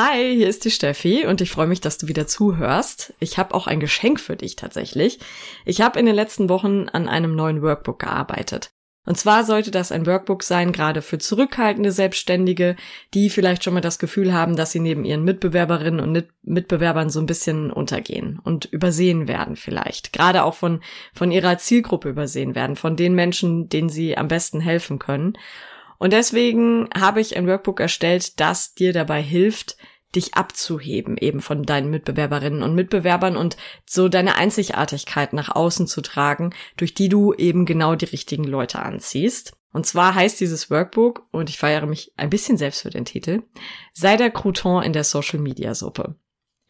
Hi, hier ist die Steffi und ich freue mich, dass du wieder zuhörst. Ich habe auch ein Geschenk für dich tatsächlich. Ich habe in den letzten Wochen an einem neuen Workbook gearbeitet. Und zwar sollte das ein Workbook sein, gerade für zurückhaltende Selbstständige, die vielleicht schon mal das Gefühl haben, dass sie neben ihren Mitbewerberinnen und Mitbewerbern so ein bisschen untergehen und übersehen werden vielleicht. Gerade auch von, von ihrer Zielgruppe übersehen werden, von den Menschen, denen sie am besten helfen können. Und deswegen habe ich ein Workbook erstellt, das dir dabei hilft, dich abzuheben eben von deinen Mitbewerberinnen und Mitbewerbern und so deine Einzigartigkeit nach außen zu tragen, durch die du eben genau die richtigen Leute anziehst. Und zwar heißt dieses Workbook, und ich feiere mich ein bisschen selbst für den Titel, sei der Crouton in der Social Media Suppe.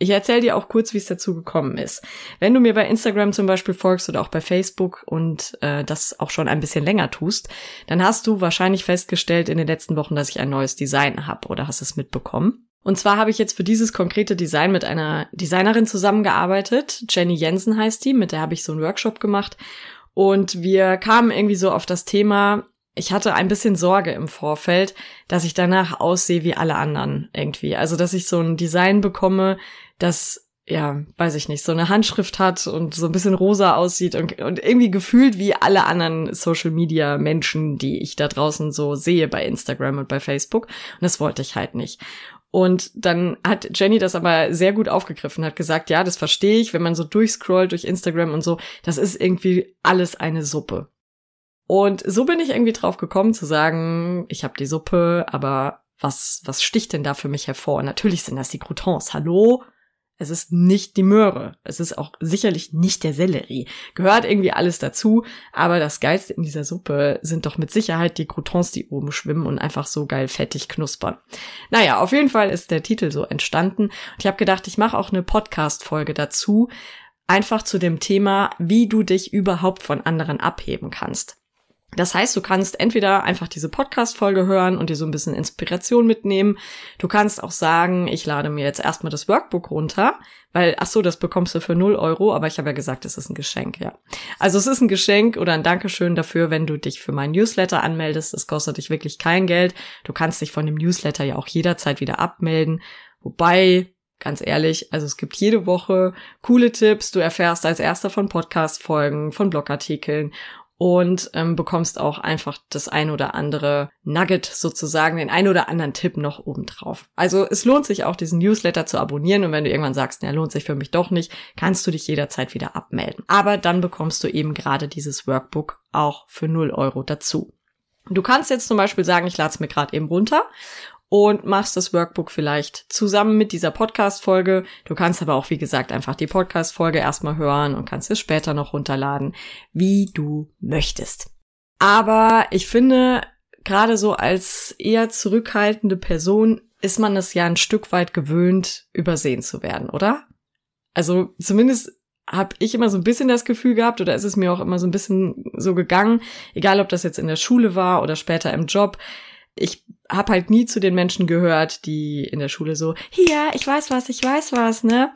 Ich erzähle dir auch kurz, wie es dazu gekommen ist. Wenn du mir bei Instagram zum Beispiel folgst oder auch bei Facebook und äh, das auch schon ein bisschen länger tust, dann hast du wahrscheinlich festgestellt in den letzten Wochen, dass ich ein neues Design habe oder hast es mitbekommen. Und zwar habe ich jetzt für dieses konkrete Design mit einer Designerin zusammengearbeitet. Jenny Jensen heißt die, mit der habe ich so einen Workshop gemacht. Und wir kamen irgendwie so auf das Thema, ich hatte ein bisschen Sorge im Vorfeld, dass ich danach aussehe wie alle anderen irgendwie. Also, dass ich so ein Design bekomme, das ja, weiß ich nicht, so eine Handschrift hat und so ein bisschen rosa aussieht und, und irgendwie gefühlt wie alle anderen Social Media Menschen, die ich da draußen so sehe bei Instagram und bei Facebook. Und das wollte ich halt nicht. Und dann hat Jenny das aber sehr gut aufgegriffen, hat gesagt, ja, das verstehe ich, wenn man so durchscrollt durch Instagram und so, das ist irgendwie alles eine Suppe. Und so bin ich irgendwie drauf gekommen zu sagen, ich habe die Suppe, aber was, was sticht denn da für mich hervor? Natürlich sind das die Croutons. Hallo? Es ist nicht die Möhre. Es ist auch sicherlich nicht der Sellerie. Gehört irgendwie alles dazu. Aber das Geilste in dieser Suppe sind doch mit Sicherheit die Croutons, die oben schwimmen und einfach so geil fettig knuspern. Naja, auf jeden Fall ist der Titel so entstanden. Und ich habe gedacht, ich mache auch eine Podcast-Folge dazu. Einfach zu dem Thema, wie du dich überhaupt von anderen abheben kannst. Das heißt, du kannst entweder einfach diese Podcast-Folge hören und dir so ein bisschen Inspiration mitnehmen. Du kannst auch sagen, ich lade mir jetzt erstmal das Workbook runter, weil, ach so, das bekommst du für 0 Euro, aber ich habe ja gesagt, es ist ein Geschenk, ja. Also es ist ein Geschenk oder ein Dankeschön dafür, wenn du dich für meinen Newsletter anmeldest. Das kostet dich wirklich kein Geld. Du kannst dich von dem Newsletter ja auch jederzeit wieder abmelden. Wobei, Ganz ehrlich, also es gibt jede Woche coole Tipps. Du erfährst als erster von Podcast-Folgen, von Blogartikeln und ähm, bekommst auch einfach das ein oder andere Nugget sozusagen, den ein oder anderen Tipp noch obendrauf. Also es lohnt sich auch, diesen Newsletter zu abonnieren und wenn du irgendwann sagst, na, lohnt sich für mich doch nicht, kannst du dich jederzeit wieder abmelden. Aber dann bekommst du eben gerade dieses Workbook auch für 0 Euro dazu. Du kannst jetzt zum Beispiel sagen, ich lade es mir gerade eben runter und machst das Workbook vielleicht zusammen mit dieser Podcast-Folge. Du kannst aber auch, wie gesagt, einfach die Podcast-Folge erstmal hören und kannst es später noch runterladen, wie du möchtest. Aber ich finde, gerade so als eher zurückhaltende Person ist man es ja ein Stück weit gewöhnt, übersehen zu werden, oder? Also zumindest habe ich immer so ein bisschen das Gefühl gehabt oder ist es mir auch immer so ein bisschen so gegangen, egal ob das jetzt in der Schule war oder später im Job, ich habe halt nie zu den Menschen gehört, die in der Schule so, hier, ich weiß was, ich weiß was, ne?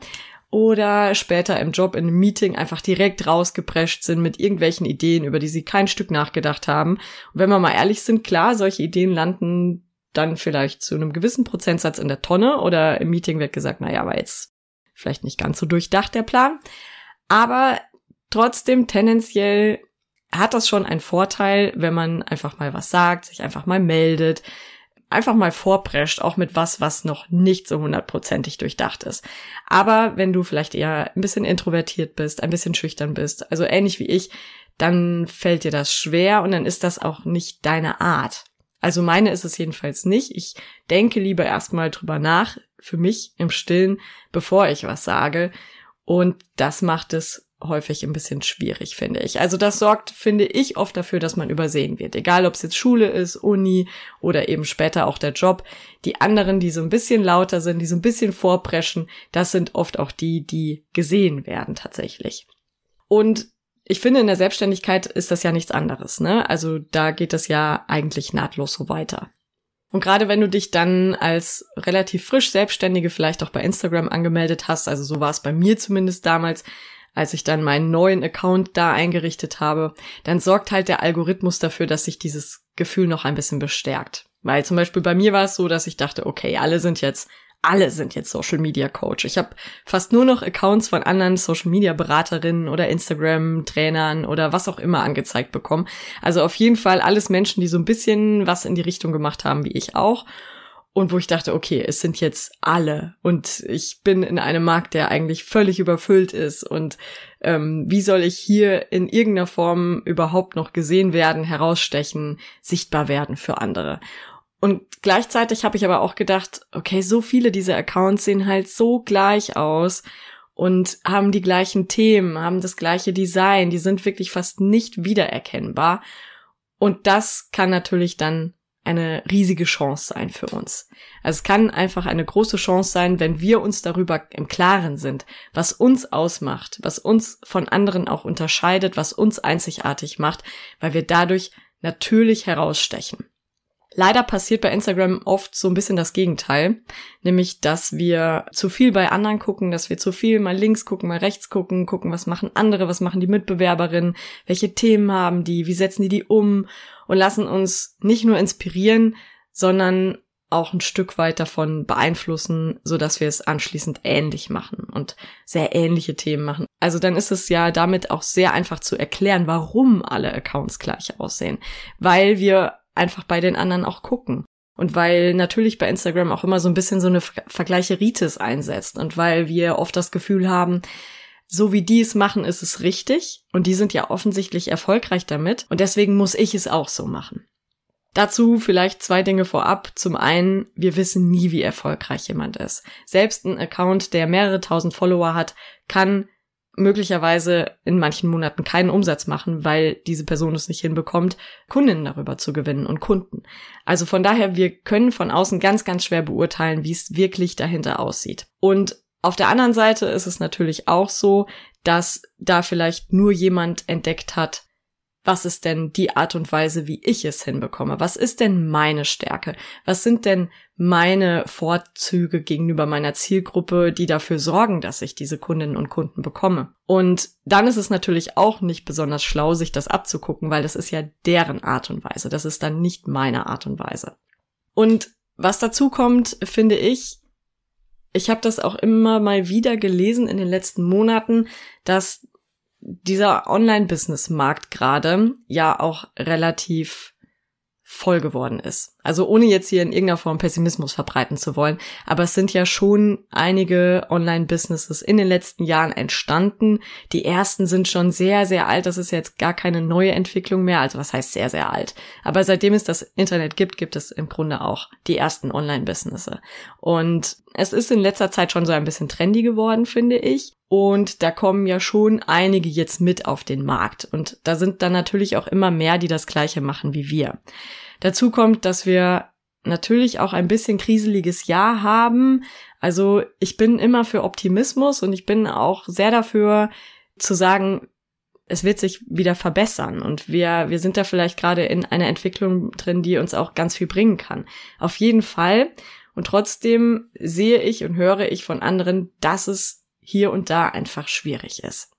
Oder später im Job, in einem Meeting einfach direkt rausgeprescht sind mit irgendwelchen Ideen, über die sie kein Stück nachgedacht haben. Und wenn wir mal ehrlich sind, klar, solche Ideen landen dann vielleicht zu einem gewissen Prozentsatz in der Tonne oder im Meeting wird gesagt, naja, war jetzt vielleicht nicht ganz so durchdacht der Plan. Aber trotzdem tendenziell hat das schon einen Vorteil, wenn man einfach mal was sagt, sich einfach mal meldet, einfach mal vorprescht, auch mit was, was noch nicht so hundertprozentig durchdacht ist. Aber wenn du vielleicht eher ein bisschen introvertiert bist, ein bisschen schüchtern bist, also ähnlich wie ich, dann fällt dir das schwer und dann ist das auch nicht deine Art. Also meine ist es jedenfalls nicht. Ich denke lieber erstmal drüber nach, für mich im Stillen, bevor ich was sage. Und das macht es häufig ein bisschen schwierig, finde ich. Also das sorgt, finde ich, oft dafür, dass man übersehen wird. Egal, ob es jetzt Schule ist, Uni oder eben später auch der Job. Die anderen, die so ein bisschen lauter sind, die so ein bisschen vorpreschen, das sind oft auch die, die gesehen werden tatsächlich. Und ich finde, in der Selbstständigkeit ist das ja nichts anderes, ne? Also da geht das ja eigentlich nahtlos so weiter. Und gerade wenn du dich dann als relativ frisch Selbstständige vielleicht auch bei Instagram angemeldet hast, also so war es bei mir zumindest damals, als ich dann meinen neuen Account da eingerichtet habe, dann sorgt halt der Algorithmus dafür, dass sich dieses Gefühl noch ein bisschen bestärkt. Weil zum Beispiel bei mir war es so, dass ich dachte, okay, alle sind jetzt alle sind jetzt Social Media Coach. Ich habe fast nur noch Accounts von anderen Social Media Beraterinnen oder Instagram Trainern oder was auch immer angezeigt bekommen. Also auf jeden Fall alles Menschen, die so ein bisschen was in die Richtung gemacht haben, wie ich auch. Und wo ich dachte, okay, es sind jetzt alle und ich bin in einem Markt, der eigentlich völlig überfüllt ist und ähm, wie soll ich hier in irgendeiner Form überhaupt noch gesehen werden, herausstechen, sichtbar werden für andere? Und gleichzeitig habe ich aber auch gedacht, okay, so viele dieser Accounts sehen halt so gleich aus und haben die gleichen Themen, haben das gleiche Design, die sind wirklich fast nicht wiedererkennbar. Und das kann natürlich dann eine riesige Chance sein für uns. Also es kann einfach eine große Chance sein, wenn wir uns darüber im Klaren sind, was uns ausmacht, was uns von anderen auch unterscheidet, was uns einzigartig macht, weil wir dadurch natürlich herausstechen. Leider passiert bei Instagram oft so ein bisschen das Gegenteil, nämlich dass wir zu viel bei anderen gucken, dass wir zu viel mal links gucken, mal rechts gucken, gucken, was machen andere, was machen die Mitbewerberinnen, welche Themen haben die, wie setzen die die um und lassen uns nicht nur inspirieren, sondern auch ein Stück weit davon beeinflussen, so dass wir es anschließend ähnlich machen und sehr ähnliche Themen machen. Also dann ist es ja damit auch sehr einfach zu erklären, warum alle Accounts gleich aussehen, weil wir einfach bei den anderen auch gucken. Und weil natürlich bei Instagram auch immer so ein bisschen so eine Vergleicheritis einsetzt und weil wir oft das Gefühl haben, so wie die es machen, ist es richtig und die sind ja offensichtlich erfolgreich damit und deswegen muss ich es auch so machen. Dazu vielleicht zwei Dinge vorab. Zum einen, wir wissen nie, wie erfolgreich jemand ist. Selbst ein Account, der mehrere tausend Follower hat, kann möglicherweise in manchen Monaten keinen Umsatz machen, weil diese Person es nicht hinbekommt, Kundinnen darüber zu gewinnen und Kunden. Also von daher, wir können von außen ganz, ganz schwer beurteilen, wie es wirklich dahinter aussieht. Und auf der anderen Seite ist es natürlich auch so, dass da vielleicht nur jemand entdeckt hat, was ist denn die Art und Weise, wie ich es hinbekomme? Was ist denn meine Stärke? Was sind denn meine Vorzüge gegenüber meiner Zielgruppe, die dafür sorgen, dass ich diese Kundinnen und Kunden bekomme? Und dann ist es natürlich auch nicht besonders schlau, sich das abzugucken, weil das ist ja deren Art und Weise. Das ist dann nicht meine Art und Weise. Und was dazu kommt, finde ich, ich habe das auch immer mal wieder gelesen in den letzten Monaten, dass dieser Online-Business-Markt gerade ja auch relativ voll geworden ist. Also ohne jetzt hier in irgendeiner Form Pessimismus verbreiten zu wollen, aber es sind ja schon einige Online-Businesses in den letzten Jahren entstanden. Die ersten sind schon sehr, sehr alt. Das ist jetzt gar keine neue Entwicklung mehr. Also was heißt sehr, sehr alt? Aber seitdem es das Internet gibt, gibt es im Grunde auch die ersten Online-Businesses. Und es ist in letzter Zeit schon so ein bisschen trendy geworden, finde ich. Und da kommen ja schon einige jetzt mit auf den Markt. Und da sind dann natürlich auch immer mehr, die das Gleiche machen wie wir. Dazu kommt, dass wir natürlich auch ein bisschen kriseliges Jahr haben. Also ich bin immer für Optimismus und ich bin auch sehr dafür zu sagen, es wird sich wieder verbessern und wir, wir sind da vielleicht gerade in einer Entwicklung drin, die uns auch ganz viel bringen kann. Auf jeden Fall. Und trotzdem sehe ich und höre ich von anderen, dass es hier und da einfach schwierig ist.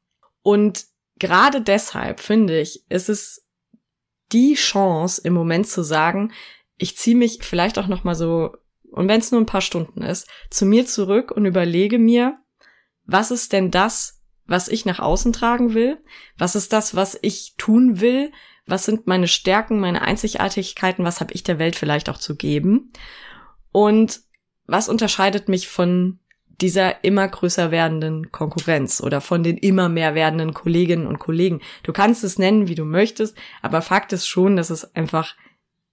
Und gerade deshalb finde ich, ist es die Chance im Moment zu sagen, ich ziehe mich vielleicht auch noch mal so und wenn es nur ein paar Stunden ist, zu mir zurück und überlege mir, was ist denn das, was ich nach außen tragen will? Was ist das, was ich tun will? Was sind meine Stärken, meine Einzigartigkeiten? Was habe ich der Welt vielleicht auch zu geben? Und was unterscheidet mich von dieser immer größer werdenden Konkurrenz oder von den immer mehr werdenden Kolleginnen und Kollegen. Du kannst es nennen, wie du möchtest, aber Fakt ist schon, dass es einfach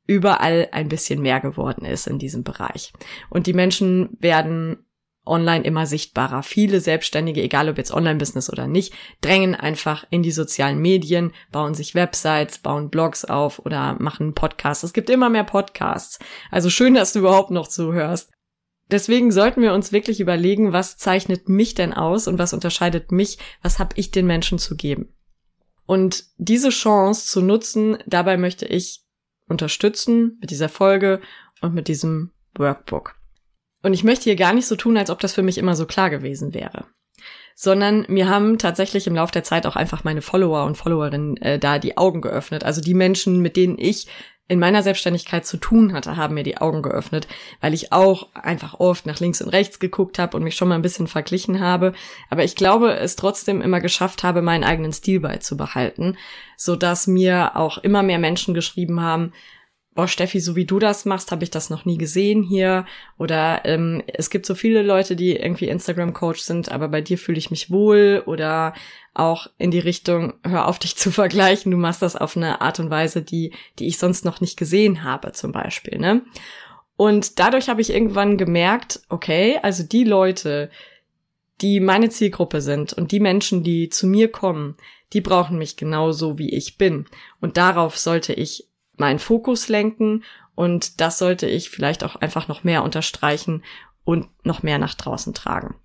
überall ein bisschen mehr geworden ist in diesem Bereich. Und die Menschen werden online immer sichtbarer. Viele Selbstständige, egal ob jetzt Online-Business oder nicht, drängen einfach in die sozialen Medien, bauen sich Websites, bauen Blogs auf oder machen Podcasts. Es gibt immer mehr Podcasts. Also schön, dass du überhaupt noch zuhörst. Deswegen sollten wir uns wirklich überlegen, was zeichnet mich denn aus und was unterscheidet mich, was habe ich den Menschen zu geben. Und diese Chance zu nutzen, dabei möchte ich unterstützen mit dieser Folge und mit diesem Workbook. Und ich möchte hier gar nicht so tun, als ob das für mich immer so klar gewesen wäre. Sondern mir haben tatsächlich im Laufe der Zeit auch einfach meine Follower und Followerinnen äh, da die Augen geöffnet. Also die Menschen, mit denen ich in meiner Selbstständigkeit zu tun hatte, haben mir die Augen geöffnet, weil ich auch einfach oft nach links und rechts geguckt habe und mich schon mal ein bisschen verglichen habe. Aber ich glaube, es trotzdem immer geschafft habe, meinen eigenen Stil beizubehalten, so dass mir auch immer mehr Menschen geschrieben haben, boah, Steffi, so wie du das machst, habe ich das noch nie gesehen hier. Oder ähm, es gibt so viele Leute, die irgendwie Instagram-Coach sind, aber bei dir fühle ich mich wohl. Oder auch in die Richtung, hör auf dich zu vergleichen, du machst das auf eine Art und Weise, die, die ich sonst noch nicht gesehen habe, zum Beispiel. Ne? Und dadurch habe ich irgendwann gemerkt, okay, also die Leute, die meine Zielgruppe sind und die Menschen, die zu mir kommen, die brauchen mich genauso, wie ich bin. Und darauf sollte ich meinen Fokus lenken und das sollte ich vielleicht auch einfach noch mehr unterstreichen und noch mehr nach draußen tragen.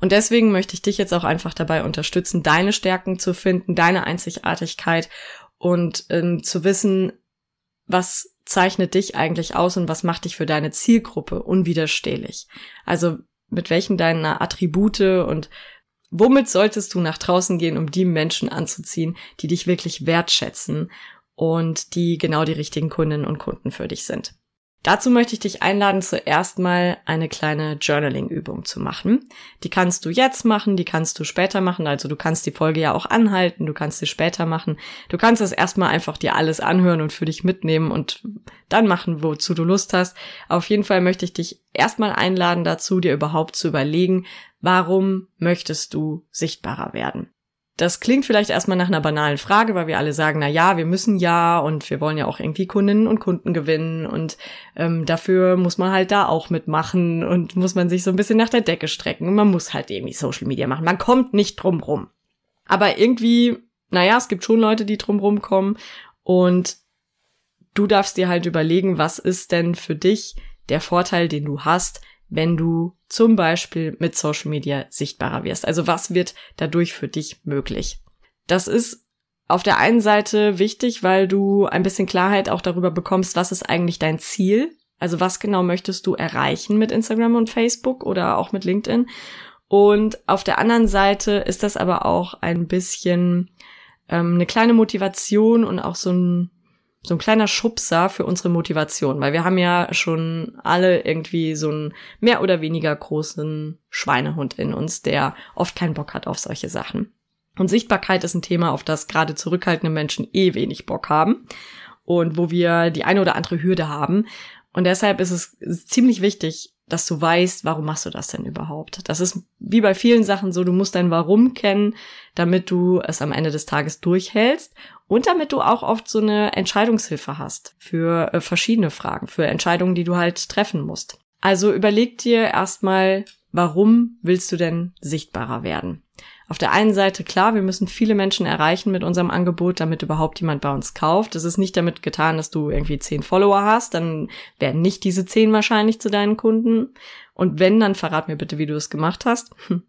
Und deswegen möchte ich dich jetzt auch einfach dabei unterstützen, deine Stärken zu finden, deine Einzigartigkeit und ähm, zu wissen, was zeichnet dich eigentlich aus und was macht dich für deine Zielgruppe unwiderstehlich. Also mit welchen deiner Attribute und womit solltest du nach draußen gehen, um die Menschen anzuziehen, die dich wirklich wertschätzen und die genau die richtigen Kundinnen und Kunden für dich sind. Dazu möchte ich dich einladen, zuerst mal eine kleine Journaling-Übung zu machen. Die kannst du jetzt machen, die kannst du später machen. Also du kannst die Folge ja auch anhalten, du kannst sie später machen. Du kannst es erstmal einfach dir alles anhören und für dich mitnehmen und dann machen, wozu du Lust hast. Auf jeden Fall möchte ich dich erstmal einladen dazu, dir überhaupt zu überlegen, warum möchtest du sichtbarer werden? Das klingt vielleicht erstmal nach einer banalen Frage, weil wir alle sagen, na ja, wir müssen ja und wir wollen ja auch irgendwie Kundinnen und Kunden gewinnen und ähm, dafür muss man halt da auch mitmachen und muss man sich so ein bisschen nach der Decke strecken und man muss halt irgendwie Social Media machen. Man kommt nicht drum rum. Aber irgendwie, naja, es gibt schon Leute, die drum rumkommen und du darfst dir halt überlegen, was ist denn für dich der Vorteil, den du hast, wenn du zum Beispiel mit Social Media sichtbarer wirst? Also was wird dadurch für dich möglich? Das ist auf der einen Seite wichtig, weil du ein bisschen Klarheit auch darüber bekommst, was ist eigentlich dein Ziel? Also was genau möchtest du erreichen mit Instagram und Facebook oder auch mit LinkedIn? Und auf der anderen Seite ist das aber auch ein bisschen ähm, eine kleine Motivation und auch so ein so ein kleiner Schubser für unsere Motivation, weil wir haben ja schon alle irgendwie so einen mehr oder weniger großen Schweinehund in uns, der oft keinen Bock hat auf solche Sachen. Und Sichtbarkeit ist ein Thema, auf das gerade zurückhaltende Menschen eh wenig Bock haben und wo wir die eine oder andere Hürde haben. Und deshalb ist es ziemlich wichtig, dass du weißt, warum machst du das denn überhaupt? Das ist wie bei vielen Sachen so, du musst dein Warum kennen, damit du es am Ende des Tages durchhältst und damit du auch oft so eine Entscheidungshilfe hast für äh, verschiedene Fragen, für Entscheidungen, die du halt treffen musst. Also überleg dir erstmal, warum willst du denn sichtbarer werden? Auf der einen Seite, klar, wir müssen viele Menschen erreichen mit unserem Angebot, damit überhaupt jemand bei uns kauft. Es ist nicht damit getan, dass du irgendwie zehn Follower hast, dann werden nicht diese zehn wahrscheinlich zu deinen Kunden. Und wenn, dann verrat mir bitte, wie du es gemacht hast. Hm.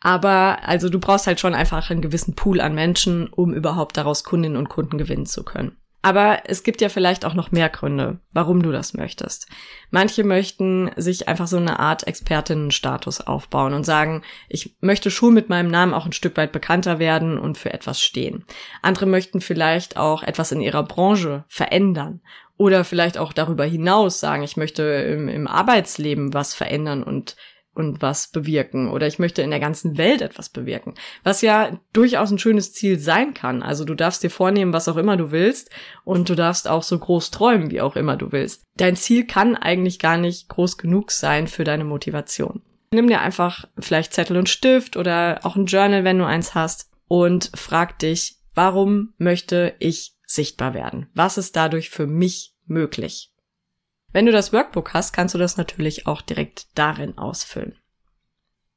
Aber also du brauchst halt schon einfach einen gewissen Pool an Menschen, um überhaupt daraus Kundinnen und Kunden gewinnen zu können. Aber es gibt ja vielleicht auch noch mehr Gründe, warum du das möchtest. Manche möchten sich einfach so eine Art Expertinnenstatus aufbauen und sagen, ich möchte schon mit meinem Namen auch ein Stück weit bekannter werden und für etwas stehen. Andere möchten vielleicht auch etwas in ihrer Branche verändern oder vielleicht auch darüber hinaus sagen, ich möchte im, im Arbeitsleben was verändern und und was bewirken oder ich möchte in der ganzen Welt etwas bewirken, was ja durchaus ein schönes Ziel sein kann. Also du darfst dir vornehmen, was auch immer du willst und du darfst auch so groß träumen, wie auch immer du willst. Dein Ziel kann eigentlich gar nicht groß genug sein für deine Motivation. Nimm dir einfach vielleicht Zettel und Stift oder auch ein Journal, wenn du eins hast und frag dich, warum möchte ich sichtbar werden? Was ist dadurch für mich möglich? Wenn du das Workbook hast, kannst du das natürlich auch direkt darin ausfüllen.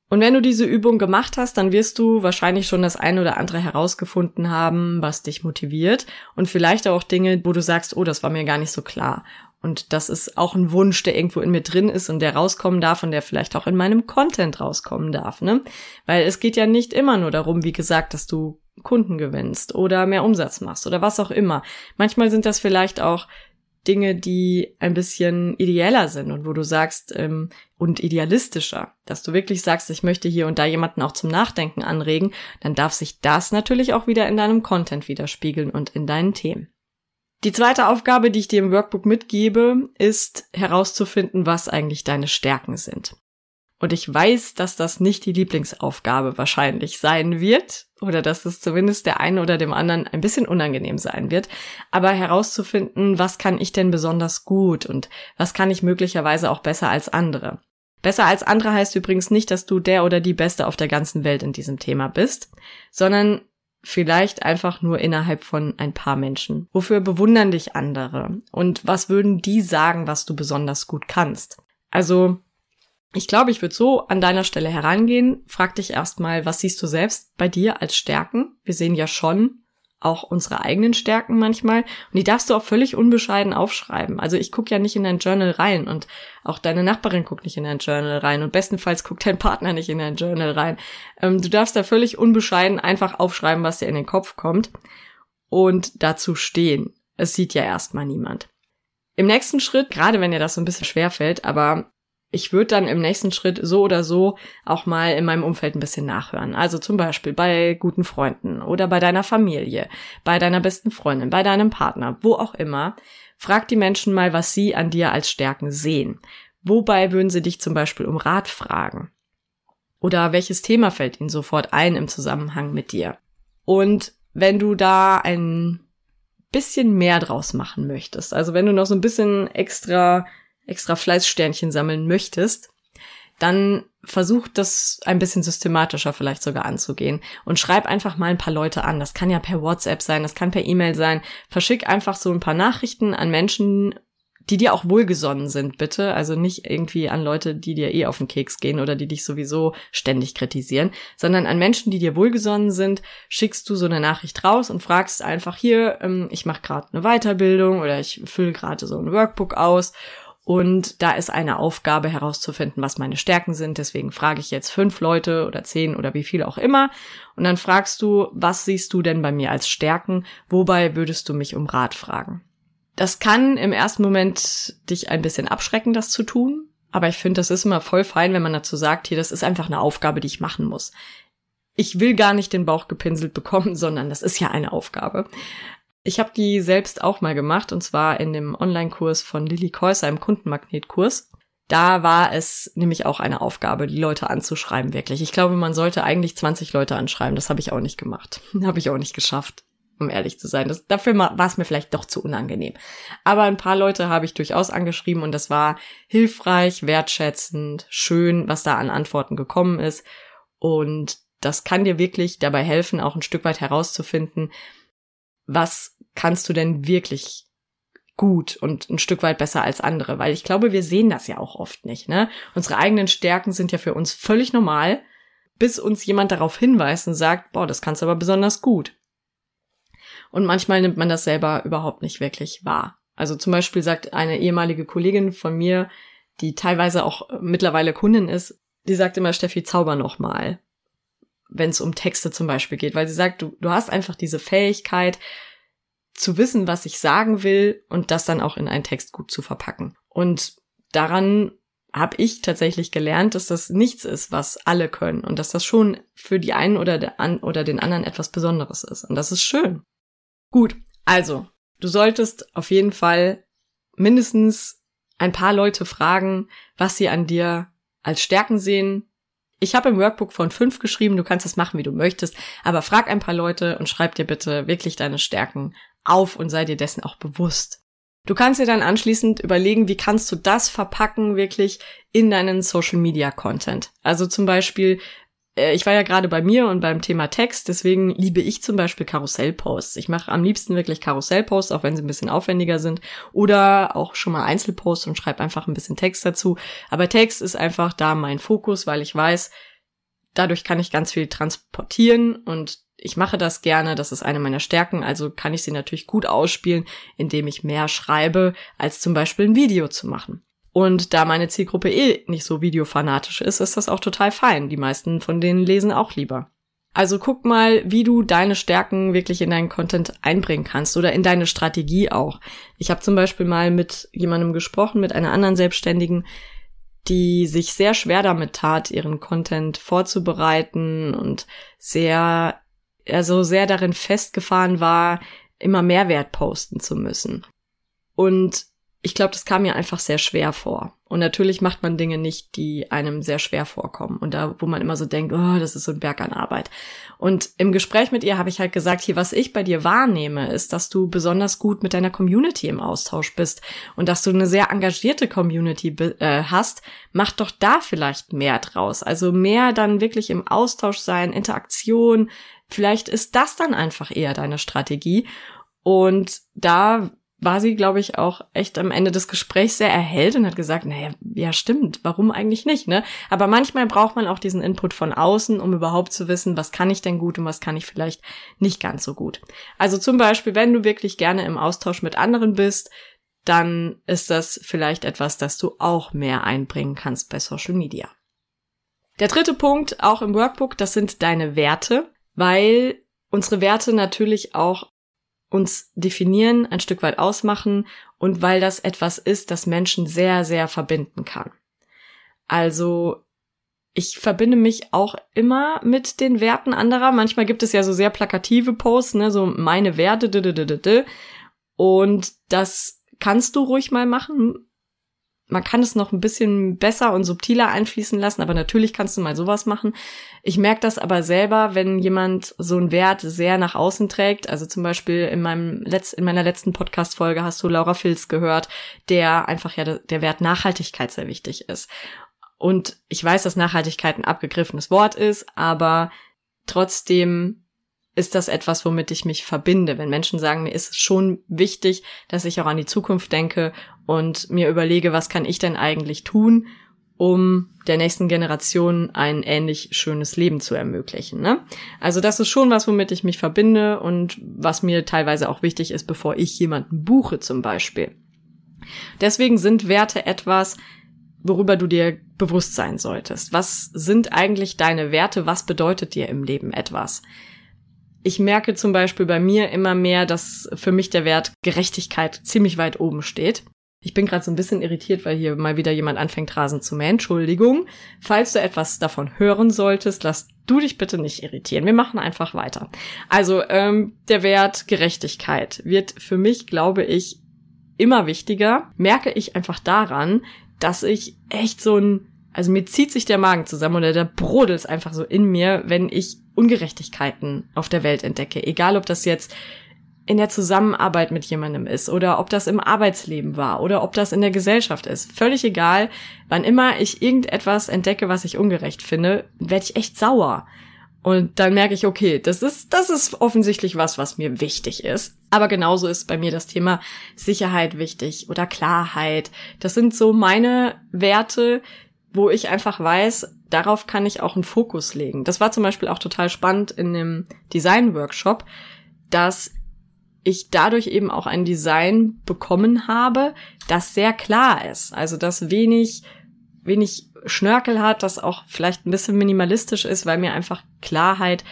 Und wenn du diese Übung gemacht hast, dann wirst du wahrscheinlich schon das eine oder andere herausgefunden haben, was dich motiviert und vielleicht auch Dinge, wo du sagst, oh, das war mir gar nicht so klar. Und das ist auch ein Wunsch, der irgendwo in mir drin ist und der rauskommen darf und der vielleicht auch in meinem Content rauskommen darf, ne? Weil es geht ja nicht immer nur darum, wie gesagt, dass du Kunden gewinnst oder mehr Umsatz machst oder was auch immer. Manchmal sind das vielleicht auch Dinge, die ein bisschen ideeller sind und wo du sagst, ähm, und idealistischer, dass du wirklich sagst, ich möchte hier und da jemanden auch zum Nachdenken anregen, dann darf sich das natürlich auch wieder in deinem Content widerspiegeln und in deinen Themen. Die zweite Aufgabe, die ich dir im Workbook mitgebe, ist herauszufinden, was eigentlich deine Stärken sind. Und ich weiß, dass das nicht die Lieblingsaufgabe wahrscheinlich sein wird oder dass es zumindest der einen oder dem anderen ein bisschen unangenehm sein wird. Aber herauszufinden, was kann ich denn besonders gut und was kann ich möglicherweise auch besser als andere. Besser als andere heißt übrigens nicht, dass du der oder die Beste auf der ganzen Welt in diesem Thema bist, sondern vielleicht einfach nur innerhalb von ein paar Menschen. Wofür bewundern dich andere? Und was würden die sagen, was du besonders gut kannst? Also ich glaube, ich würde so an deiner Stelle herangehen. Frag dich erstmal, was siehst du selbst bei dir als Stärken? Wir sehen ja schon auch unsere eigenen Stärken manchmal. Und die darfst du auch völlig unbescheiden aufschreiben. Also ich gucke ja nicht in dein Journal rein und auch deine Nachbarin guckt nicht in dein Journal rein und bestenfalls guckt dein Partner nicht in dein Journal rein. Ähm, du darfst da völlig unbescheiden einfach aufschreiben, was dir in den Kopf kommt und dazu stehen. Es sieht ja erstmal niemand. Im nächsten Schritt, gerade wenn dir das so ein bisschen schwer fällt, aber ich würde dann im nächsten Schritt so oder so auch mal in meinem Umfeld ein bisschen nachhören. Also zum Beispiel bei guten Freunden oder bei deiner Familie, bei deiner besten Freundin, bei deinem Partner, wo auch immer. Frag die Menschen mal, was sie an dir als Stärken sehen. Wobei würden sie dich zum Beispiel um Rat fragen? Oder welches Thema fällt ihnen sofort ein im Zusammenhang mit dir? Und wenn du da ein bisschen mehr draus machen möchtest, also wenn du noch so ein bisschen extra extra Fleißsternchen sammeln möchtest, dann versuch das ein bisschen systematischer vielleicht sogar anzugehen und schreib einfach mal ein paar Leute an. Das kann ja per WhatsApp sein, das kann per E-Mail sein. Verschick einfach so ein paar Nachrichten an Menschen, die dir auch wohlgesonnen sind, bitte. Also nicht irgendwie an Leute, die dir eh auf den Keks gehen oder die dich sowieso ständig kritisieren, sondern an Menschen, die dir wohlgesonnen sind, schickst du so eine Nachricht raus und fragst einfach hier, ähm, ich mache gerade eine Weiterbildung oder ich fülle gerade so ein Workbook aus und da ist eine Aufgabe herauszufinden, was meine Stärken sind. Deswegen frage ich jetzt fünf Leute oder zehn oder wie viel auch immer. Und dann fragst du, was siehst du denn bei mir als Stärken? Wobei würdest du mich um Rat fragen? Das kann im ersten Moment dich ein bisschen abschrecken, das zu tun. Aber ich finde, das ist immer voll fein, wenn man dazu sagt, hier, das ist einfach eine Aufgabe, die ich machen muss. Ich will gar nicht den Bauch gepinselt bekommen, sondern das ist ja eine Aufgabe. Ich habe die selbst auch mal gemacht und zwar in dem Online-Kurs von Lilly Käuser im Kundenmagnetkurs. Da war es nämlich auch eine Aufgabe, die Leute anzuschreiben, wirklich. Ich glaube, man sollte eigentlich 20 Leute anschreiben. Das habe ich auch nicht gemacht. habe ich auch nicht geschafft, um ehrlich zu sein. Das, dafür war es mir vielleicht doch zu unangenehm. Aber ein paar Leute habe ich durchaus angeschrieben und das war hilfreich, wertschätzend, schön, was da an Antworten gekommen ist. Und das kann dir wirklich dabei helfen, auch ein Stück weit herauszufinden, was kannst du denn wirklich gut und ein Stück weit besser als andere? Weil ich glaube, wir sehen das ja auch oft nicht. Ne? Unsere eigenen Stärken sind ja für uns völlig normal, bis uns jemand darauf hinweist und sagt, boah, das kannst du aber besonders gut. Und manchmal nimmt man das selber überhaupt nicht wirklich wahr. Also zum Beispiel sagt eine ehemalige Kollegin von mir, die teilweise auch mittlerweile Kundin ist, die sagt immer, Steffi, zauber noch mal wenn es um Texte zum Beispiel geht, weil sie sagt, du, du hast einfach diese Fähigkeit zu wissen, was ich sagen will und das dann auch in einen Text gut zu verpacken. Und daran habe ich tatsächlich gelernt, dass das nichts ist, was alle können und dass das schon für die einen oder, der an, oder den anderen etwas Besonderes ist. Und das ist schön. Gut, also, du solltest auf jeden Fall mindestens ein paar Leute fragen, was sie an dir als Stärken sehen, ich habe im Workbook von fünf geschrieben, du kannst das machen, wie du möchtest, aber frag ein paar Leute und schreib dir bitte wirklich deine Stärken auf und sei dir dessen auch bewusst. Du kannst dir dann anschließend überlegen, wie kannst du das verpacken wirklich in deinen Social Media Content. Also zum Beispiel, ich war ja gerade bei mir und beim Thema Text, deswegen liebe ich zum Beispiel Karussellposts. Ich mache am liebsten wirklich Karussellposts, auch wenn sie ein bisschen aufwendiger sind. Oder auch schon mal Einzelposts und schreibe einfach ein bisschen Text dazu. Aber Text ist einfach da mein Fokus, weil ich weiß, dadurch kann ich ganz viel transportieren und ich mache das gerne, das ist eine meiner Stärken, also kann ich sie natürlich gut ausspielen, indem ich mehr schreibe, als zum Beispiel ein Video zu machen. Und da meine Zielgruppe eh nicht so videofanatisch ist, ist das auch total fein. Die meisten von denen lesen auch lieber. Also guck mal, wie du deine Stärken wirklich in deinen Content einbringen kannst oder in deine Strategie auch. Ich habe zum Beispiel mal mit jemandem gesprochen, mit einer anderen Selbstständigen, die sich sehr schwer damit tat, ihren Content vorzubereiten und sehr, also sehr darin festgefahren war, immer Mehrwert posten zu müssen. Und ich glaube, das kam mir einfach sehr schwer vor. Und natürlich macht man Dinge nicht, die einem sehr schwer vorkommen. Und da, wo man immer so denkt, oh, das ist so ein Berg an Arbeit. Und im Gespräch mit ihr habe ich halt gesagt, hier, was ich bei dir wahrnehme, ist, dass du besonders gut mit deiner Community im Austausch bist und dass du eine sehr engagierte Community äh, hast. Mach doch da vielleicht mehr draus. Also mehr dann wirklich im Austausch sein, Interaktion. Vielleicht ist das dann einfach eher deine Strategie. Und da war sie, glaube ich, auch echt am Ende des Gesprächs sehr erhellt und hat gesagt, naja, ja stimmt, warum eigentlich nicht, ne? Aber manchmal braucht man auch diesen Input von außen, um überhaupt zu wissen, was kann ich denn gut und was kann ich vielleicht nicht ganz so gut. Also zum Beispiel, wenn du wirklich gerne im Austausch mit anderen bist, dann ist das vielleicht etwas, das du auch mehr einbringen kannst bei Social Media. Der dritte Punkt, auch im Workbook, das sind deine Werte, weil unsere Werte natürlich auch uns definieren, ein Stück weit ausmachen und weil das etwas ist, das Menschen sehr, sehr verbinden kann. Also ich verbinde mich auch immer mit den Werten anderer. Manchmal gibt es ja so sehr plakative Posts, ne, so meine Werte, und das kannst du ruhig mal machen man kann es noch ein bisschen besser und subtiler einfließen lassen, aber natürlich kannst du mal sowas machen. Ich merke das aber selber, wenn jemand so einen Wert sehr nach außen trägt. Also zum Beispiel in meinem Letz in meiner letzten Podcast-Folge hast du Laura Filz gehört, der einfach ja der Wert Nachhaltigkeit sehr wichtig ist. Und ich weiß, dass Nachhaltigkeit ein abgegriffenes Wort ist, aber trotzdem ist das etwas, womit ich mich verbinde. Wenn Menschen sagen, mir ist es schon wichtig, dass ich auch an die Zukunft denke und mir überlege, was kann ich denn eigentlich tun, um der nächsten Generation ein ähnlich schönes Leben zu ermöglichen. Ne? Also das ist schon was, womit ich mich verbinde und was mir teilweise auch wichtig ist, bevor ich jemanden buche zum Beispiel. Deswegen sind Werte etwas, worüber du dir bewusst sein solltest. Was sind eigentlich deine Werte? Was bedeutet dir im Leben etwas? Ich merke zum Beispiel bei mir immer mehr, dass für mich der Wert Gerechtigkeit ziemlich weit oben steht. Ich bin gerade so ein bisschen irritiert, weil hier mal wieder jemand anfängt, Rasen zu mähen. Entschuldigung. Falls du etwas davon hören solltest, lass du dich bitte nicht irritieren. Wir machen einfach weiter. Also ähm, der Wert Gerechtigkeit wird für mich, glaube ich, immer wichtiger. Merke ich einfach daran, dass ich echt so ein also mir zieht sich der Magen zusammen oder der brodelt einfach so in mir, wenn ich Ungerechtigkeiten auf der Welt entdecke. Egal, ob das jetzt in der Zusammenarbeit mit jemandem ist oder ob das im Arbeitsleben war oder ob das in der Gesellschaft ist. Völlig egal. Wann immer ich irgendetwas entdecke, was ich ungerecht finde, werde ich echt sauer. Und dann merke ich, okay, das ist, das ist offensichtlich was, was mir wichtig ist. Aber genauso ist bei mir das Thema Sicherheit wichtig oder Klarheit. Das sind so meine Werte, wo ich einfach weiß, darauf kann ich auch einen Fokus legen. Das war zum Beispiel auch total spannend in dem Design-Workshop, dass ich dadurch eben auch ein Design bekommen habe, das sehr klar ist. Also das wenig, wenig Schnörkel hat, das auch vielleicht ein bisschen minimalistisch ist, weil mir einfach Klarheit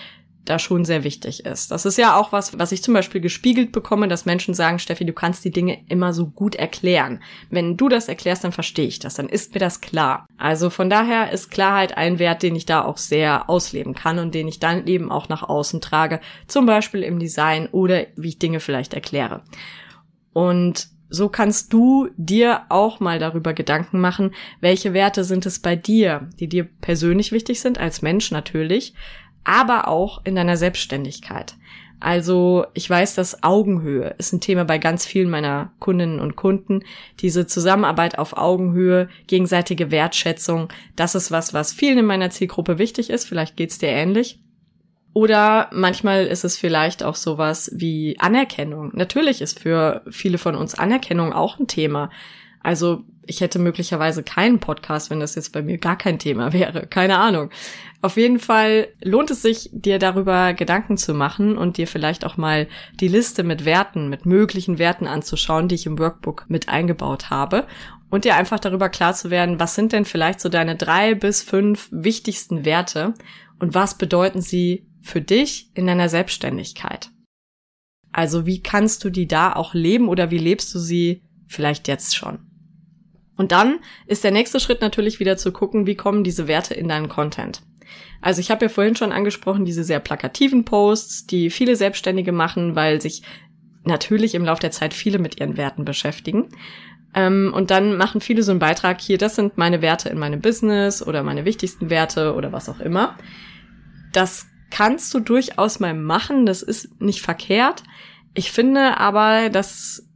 da schon sehr wichtig ist. Das ist ja auch was, was ich zum Beispiel gespiegelt bekomme, dass Menschen sagen, Steffi, du kannst die Dinge immer so gut erklären. Wenn du das erklärst, dann verstehe ich das, dann ist mir das klar. Also von daher ist Klarheit ein Wert, den ich da auch sehr ausleben kann und den ich dann eben auch nach außen trage, zum Beispiel im Design oder wie ich Dinge vielleicht erkläre. Und so kannst du dir auch mal darüber Gedanken machen, welche Werte sind es bei dir, die dir persönlich wichtig sind, als Mensch natürlich, aber auch in deiner Selbstständigkeit. Also ich weiß, dass Augenhöhe ist ein Thema bei ganz vielen meiner Kundinnen und Kunden. Diese Zusammenarbeit auf Augenhöhe, gegenseitige Wertschätzung, das ist was, was vielen in meiner Zielgruppe wichtig ist. Vielleicht geht's dir ähnlich. Oder manchmal ist es vielleicht auch sowas wie Anerkennung. Natürlich ist für viele von uns Anerkennung auch ein Thema. Also ich hätte möglicherweise keinen Podcast, wenn das jetzt bei mir gar kein Thema wäre. Keine Ahnung. Auf jeden Fall lohnt es sich, dir darüber Gedanken zu machen und dir vielleicht auch mal die Liste mit Werten, mit möglichen Werten anzuschauen, die ich im Workbook mit eingebaut habe und dir einfach darüber klar zu werden, was sind denn vielleicht so deine drei bis fünf wichtigsten Werte und was bedeuten sie für dich in deiner Selbstständigkeit. Also wie kannst du die da auch leben oder wie lebst du sie vielleicht jetzt schon? Und dann ist der nächste Schritt natürlich wieder zu gucken, wie kommen diese Werte in deinen Content. Also ich habe ja vorhin schon angesprochen, diese sehr plakativen Posts, die viele Selbstständige machen, weil sich natürlich im Laufe der Zeit viele mit ihren Werten beschäftigen. Ähm, und dann machen viele so einen Beitrag hier, das sind meine Werte in meinem Business oder meine wichtigsten Werte oder was auch immer. Das kannst du durchaus mal machen, das ist nicht verkehrt. Ich finde aber, dass,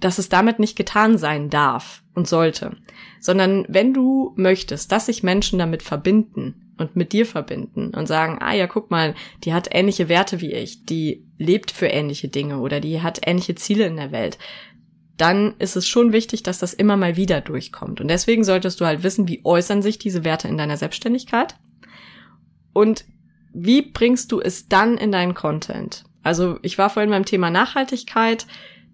dass es damit nicht getan sein darf und sollte, sondern wenn du möchtest, dass sich Menschen damit verbinden und mit dir verbinden und sagen, ah ja, guck mal, die hat ähnliche Werte wie ich, die lebt für ähnliche Dinge oder die hat ähnliche Ziele in der Welt, dann ist es schon wichtig, dass das immer mal wieder durchkommt. Und deswegen solltest du halt wissen, wie äußern sich diese Werte in deiner Selbstständigkeit und wie bringst du es dann in deinen Content? Also ich war vorhin beim Thema Nachhaltigkeit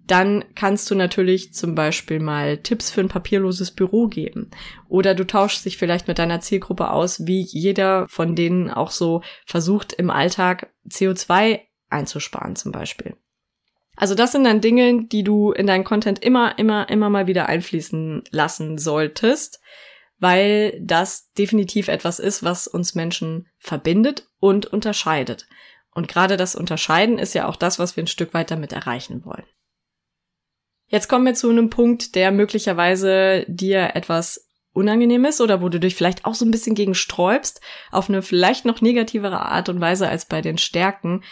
dann kannst du natürlich zum Beispiel mal Tipps für ein papierloses Büro geben. Oder du tauschst dich vielleicht mit deiner Zielgruppe aus, wie jeder von denen auch so versucht, im Alltag CO2 einzusparen zum Beispiel. Also das sind dann Dinge, die du in deinen Content immer, immer, immer mal wieder einfließen lassen solltest, weil das definitiv etwas ist, was uns Menschen verbindet und unterscheidet. Und gerade das Unterscheiden ist ja auch das, was wir ein Stück weit damit erreichen wollen. Jetzt kommen wir zu einem Punkt, der möglicherweise dir etwas unangenehm ist oder wo du dich vielleicht auch so ein bisschen gegen sträubst, auf eine vielleicht noch negativere Art und Weise als bei den Stärken,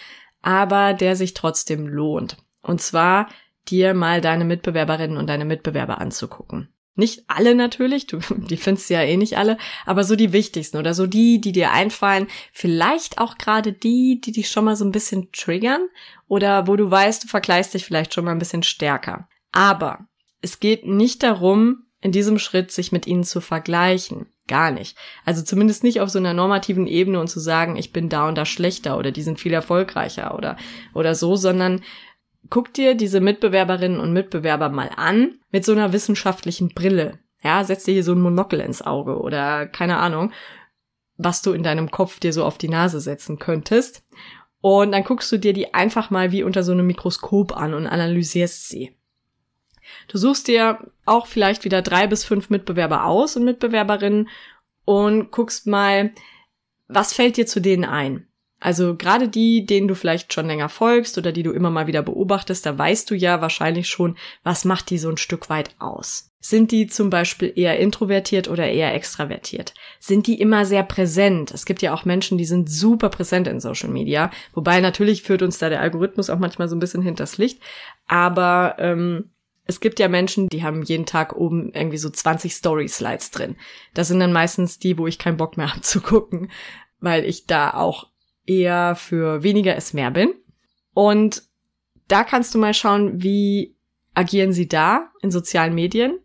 aber der sich trotzdem lohnt. Und zwar dir mal deine Mitbewerberinnen und deine Mitbewerber anzugucken. Nicht alle natürlich, du, die findest ja eh nicht alle, aber so die wichtigsten oder so die, die dir einfallen. Vielleicht auch gerade die, die dich schon mal so ein bisschen triggern oder wo du weißt, du vergleichst dich vielleicht schon mal ein bisschen stärker. Aber es geht nicht darum, in diesem Schritt sich mit ihnen zu vergleichen. Gar nicht. Also zumindest nicht auf so einer normativen Ebene und zu sagen, ich bin da und da schlechter oder die sind viel erfolgreicher oder, oder so, sondern guck dir diese Mitbewerberinnen und Mitbewerber mal an mit so einer wissenschaftlichen Brille. Ja, setz dir hier so ein Monokel ins Auge oder keine Ahnung, was du in deinem Kopf dir so auf die Nase setzen könntest. Und dann guckst du dir die einfach mal wie unter so einem Mikroskop an und analysierst sie. Du suchst dir auch vielleicht wieder drei bis fünf Mitbewerber aus und Mitbewerberinnen und guckst mal, was fällt dir zu denen ein? Also gerade die, denen du vielleicht schon länger folgst oder die du immer mal wieder beobachtest, da weißt du ja wahrscheinlich schon, was macht die so ein Stück weit aus. Sind die zum Beispiel eher introvertiert oder eher extravertiert? Sind die immer sehr präsent? Es gibt ja auch Menschen, die sind super präsent in Social Media. Wobei natürlich führt uns da der Algorithmus auch manchmal so ein bisschen hinters Licht. Aber ähm, es gibt ja Menschen, die haben jeden Tag oben irgendwie so 20 Story-Slides drin. Das sind dann meistens die, wo ich keinen Bock mehr habe zu gucken, weil ich da auch eher für weniger ist mehr bin. Und da kannst du mal schauen, wie agieren sie da in sozialen Medien?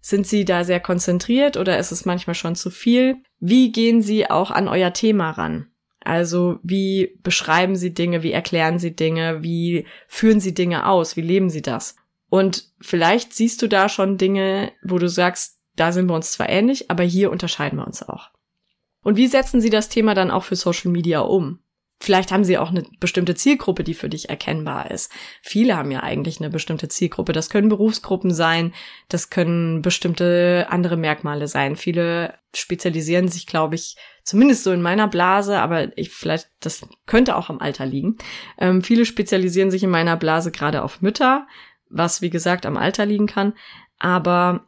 Sind sie da sehr konzentriert oder ist es manchmal schon zu viel? Wie gehen sie auch an euer Thema ran? Also wie beschreiben sie Dinge, wie erklären sie Dinge, wie führen sie Dinge aus, wie leben sie das? Und vielleicht siehst du da schon Dinge, wo du sagst, da sind wir uns zwar ähnlich, aber hier unterscheiden wir uns auch. Und wie setzen sie das Thema dann auch für Social Media um? Vielleicht haben sie auch eine bestimmte Zielgruppe, die für dich erkennbar ist. Viele haben ja eigentlich eine bestimmte Zielgruppe. Das können Berufsgruppen sein, das können bestimmte andere Merkmale sein. Viele spezialisieren sich, glaube ich, zumindest so in meiner Blase, aber ich vielleicht, das könnte auch am Alter liegen. Ähm, viele spezialisieren sich in meiner Blase gerade auf Mütter, was wie gesagt am Alter liegen kann. Aber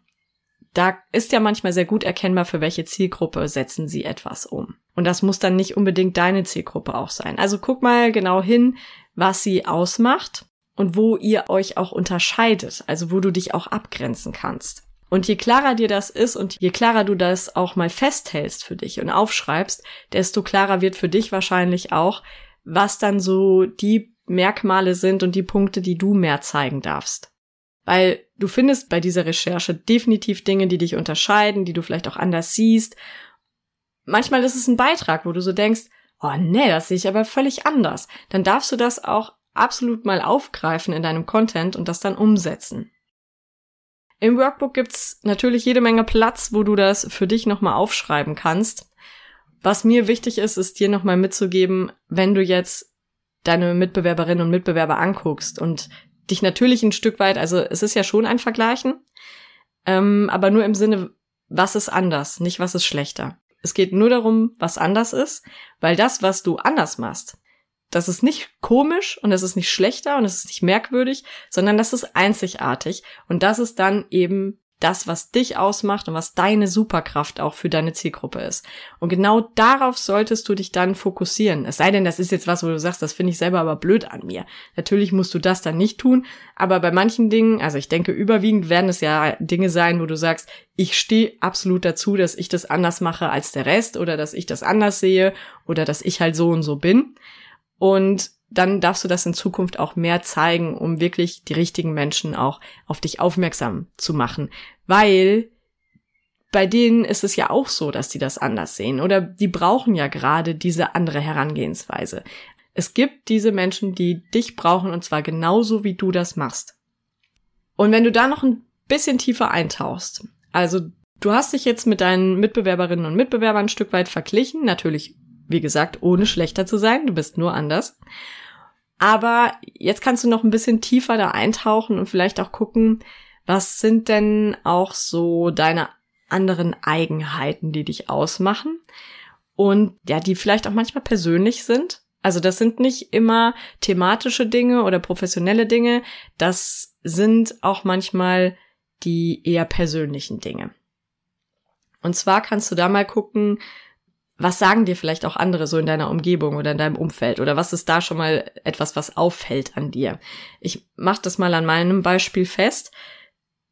da ist ja manchmal sehr gut erkennbar, für welche Zielgruppe setzen sie etwas um. Und das muss dann nicht unbedingt deine Zielgruppe auch sein. Also guck mal genau hin, was sie ausmacht und wo ihr euch auch unterscheidet, also wo du dich auch abgrenzen kannst. Und je klarer dir das ist und je klarer du das auch mal festhältst für dich und aufschreibst, desto klarer wird für dich wahrscheinlich auch, was dann so die Merkmale sind und die Punkte, die du mehr zeigen darfst. weil du findest bei dieser Recherche definitiv Dinge, die dich unterscheiden, die du vielleicht auch anders siehst. Manchmal ist es ein Beitrag, wo du so denkst, oh nee, das sehe ich aber völlig anders. Dann darfst du das auch absolut mal aufgreifen in deinem Content und das dann umsetzen. Im Workbook gibt's natürlich jede Menge Platz, wo du das für dich nochmal aufschreiben kannst. Was mir wichtig ist, ist dir nochmal mitzugeben, wenn du jetzt deine Mitbewerberinnen und Mitbewerber anguckst und dich natürlich ein Stück weit, also es ist ja schon ein Vergleichen, ähm, aber nur im Sinne, was ist anders, nicht was ist schlechter. Es geht nur darum, was anders ist, weil das, was du anders machst, das ist nicht komisch und das ist nicht schlechter und das ist nicht merkwürdig, sondern das ist einzigartig und das ist dann eben das, was dich ausmacht und was deine Superkraft auch für deine Zielgruppe ist. Und genau darauf solltest du dich dann fokussieren. Es sei denn, das ist jetzt was, wo du sagst, das finde ich selber aber blöd an mir. Natürlich musst du das dann nicht tun, aber bei manchen Dingen, also ich denke, überwiegend werden es ja Dinge sein, wo du sagst, ich stehe absolut dazu, dass ich das anders mache als der Rest oder dass ich das anders sehe oder dass ich halt so und so bin. Und dann darfst du das in Zukunft auch mehr zeigen, um wirklich die richtigen Menschen auch auf dich aufmerksam zu machen. Weil bei denen ist es ja auch so, dass die das anders sehen oder die brauchen ja gerade diese andere Herangehensweise. Es gibt diese Menschen, die dich brauchen und zwar genauso wie du das machst. Und wenn du da noch ein bisschen tiefer eintauchst, also du hast dich jetzt mit deinen Mitbewerberinnen und Mitbewerbern ein Stück weit verglichen, natürlich wie gesagt, ohne schlechter zu sein. Du bist nur anders. Aber jetzt kannst du noch ein bisschen tiefer da eintauchen und vielleicht auch gucken, was sind denn auch so deine anderen Eigenheiten, die dich ausmachen und ja, die vielleicht auch manchmal persönlich sind. Also das sind nicht immer thematische Dinge oder professionelle Dinge, das sind auch manchmal die eher persönlichen Dinge. Und zwar kannst du da mal gucken, was sagen dir vielleicht auch andere so in deiner Umgebung oder in deinem Umfeld? Oder was ist da schon mal etwas, was auffällt an dir? Ich mache das mal an meinem Beispiel fest.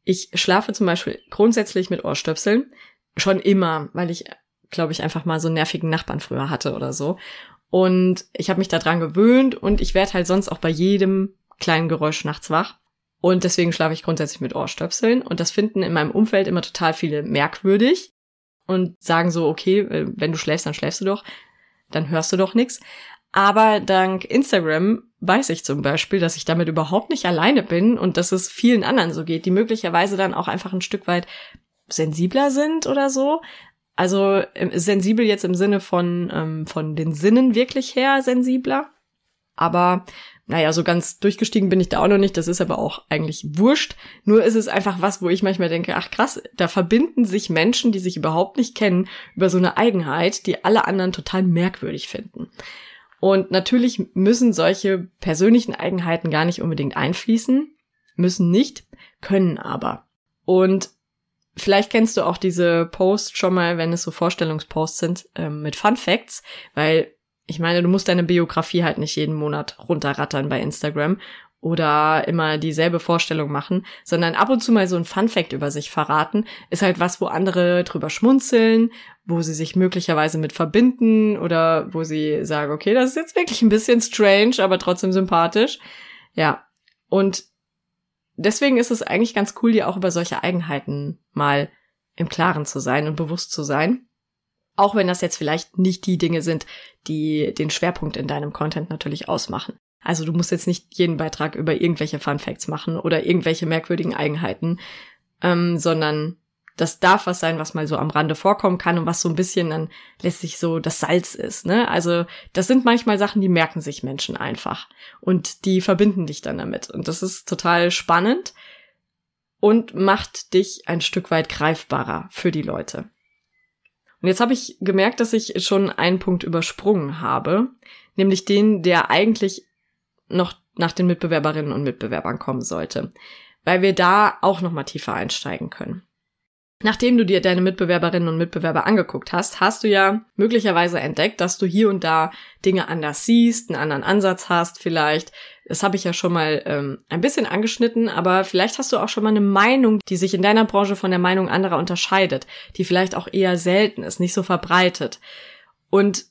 Ich schlafe zum Beispiel grundsätzlich mit Ohrstöpseln. Schon immer, weil ich, glaube ich, einfach mal so nervigen Nachbarn früher hatte oder so. Und ich habe mich daran gewöhnt und ich werde halt sonst auch bei jedem kleinen Geräusch nachts wach. Und deswegen schlafe ich grundsätzlich mit Ohrstöpseln. Und das finden in meinem Umfeld immer total viele merkwürdig und sagen so, okay, äh, wenn du schläfst, dann schläfst du doch, dann hörst du doch nichts. Aber dank Instagram weiß ich zum Beispiel, dass ich damit überhaupt nicht alleine bin und dass es vielen anderen so geht, die möglicherweise dann auch einfach ein Stück weit sensibler sind oder so. Also ähm, sensibel jetzt im Sinne von, ähm, von den Sinnen wirklich her sensibler. Aber naja, so ganz durchgestiegen bin ich da auch noch nicht, das ist aber auch eigentlich wurscht. Nur ist es einfach was, wo ich manchmal denke, ach krass, da verbinden sich Menschen, die sich überhaupt nicht kennen, über so eine Eigenheit, die alle anderen total merkwürdig finden. Und natürlich müssen solche persönlichen Eigenheiten gar nicht unbedingt einfließen, müssen nicht, können aber. Und Vielleicht kennst du auch diese Posts schon mal, wenn es so Vorstellungsposts sind, ähm, mit Fun Facts, weil ich meine, du musst deine Biografie halt nicht jeden Monat runterrattern bei Instagram oder immer dieselbe Vorstellung machen, sondern ab und zu mal so ein Fun Fact über sich verraten, ist halt was, wo andere drüber schmunzeln, wo sie sich möglicherweise mit verbinden oder wo sie sagen, okay, das ist jetzt wirklich ein bisschen strange, aber trotzdem sympathisch. Ja. Und deswegen ist es eigentlich ganz cool, dir auch über solche Eigenheiten mal im Klaren zu sein und bewusst zu sein. Auch wenn das jetzt vielleicht nicht die Dinge sind, die den Schwerpunkt in deinem Content natürlich ausmachen. Also du musst jetzt nicht jeden Beitrag über irgendwelche Fun Facts machen oder irgendwelche merkwürdigen Eigenheiten, ähm, sondern das darf was sein, was mal so am Rande vorkommen kann und was so ein bisschen dann letztlich so das Salz ist. Ne? Also das sind manchmal Sachen, die merken sich Menschen einfach und die verbinden dich dann damit. Und das ist total spannend und macht dich ein Stück weit greifbarer für die Leute. Und jetzt habe ich gemerkt, dass ich schon einen Punkt übersprungen habe, nämlich den, der eigentlich noch nach den Mitbewerberinnen und Mitbewerbern kommen sollte, weil wir da auch noch mal tiefer einsteigen können. Nachdem du dir deine Mitbewerberinnen und Mitbewerber angeguckt hast, hast du ja möglicherweise entdeckt, dass du hier und da Dinge anders siehst, einen anderen Ansatz hast vielleicht. Das habe ich ja schon mal ähm, ein bisschen angeschnitten, aber vielleicht hast du auch schon mal eine Meinung, die sich in deiner Branche von der Meinung anderer unterscheidet, die vielleicht auch eher selten ist, nicht so verbreitet. Und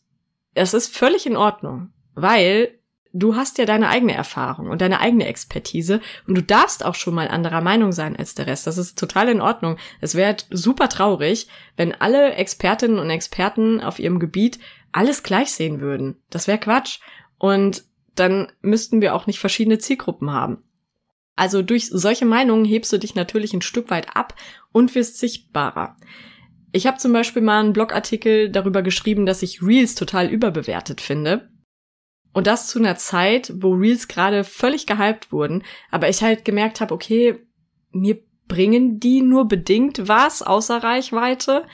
es ist völlig in Ordnung, weil du hast ja deine eigene Erfahrung und deine eigene Expertise und du darfst auch schon mal anderer Meinung sein als der Rest. Das ist total in Ordnung. Es wäre super traurig, wenn alle Expertinnen und Experten auf ihrem Gebiet alles gleich sehen würden. Das wäre Quatsch. Und dann müssten wir auch nicht verschiedene Zielgruppen haben. Also durch solche Meinungen hebst du dich natürlich ein Stück weit ab und wirst sichtbarer. Ich habe zum Beispiel mal einen Blogartikel darüber geschrieben, dass ich Reels total überbewertet finde. Und das zu einer Zeit, wo Reels gerade völlig gehypt wurden, aber ich halt gemerkt habe, okay, mir bringen die nur bedingt was außer Reichweite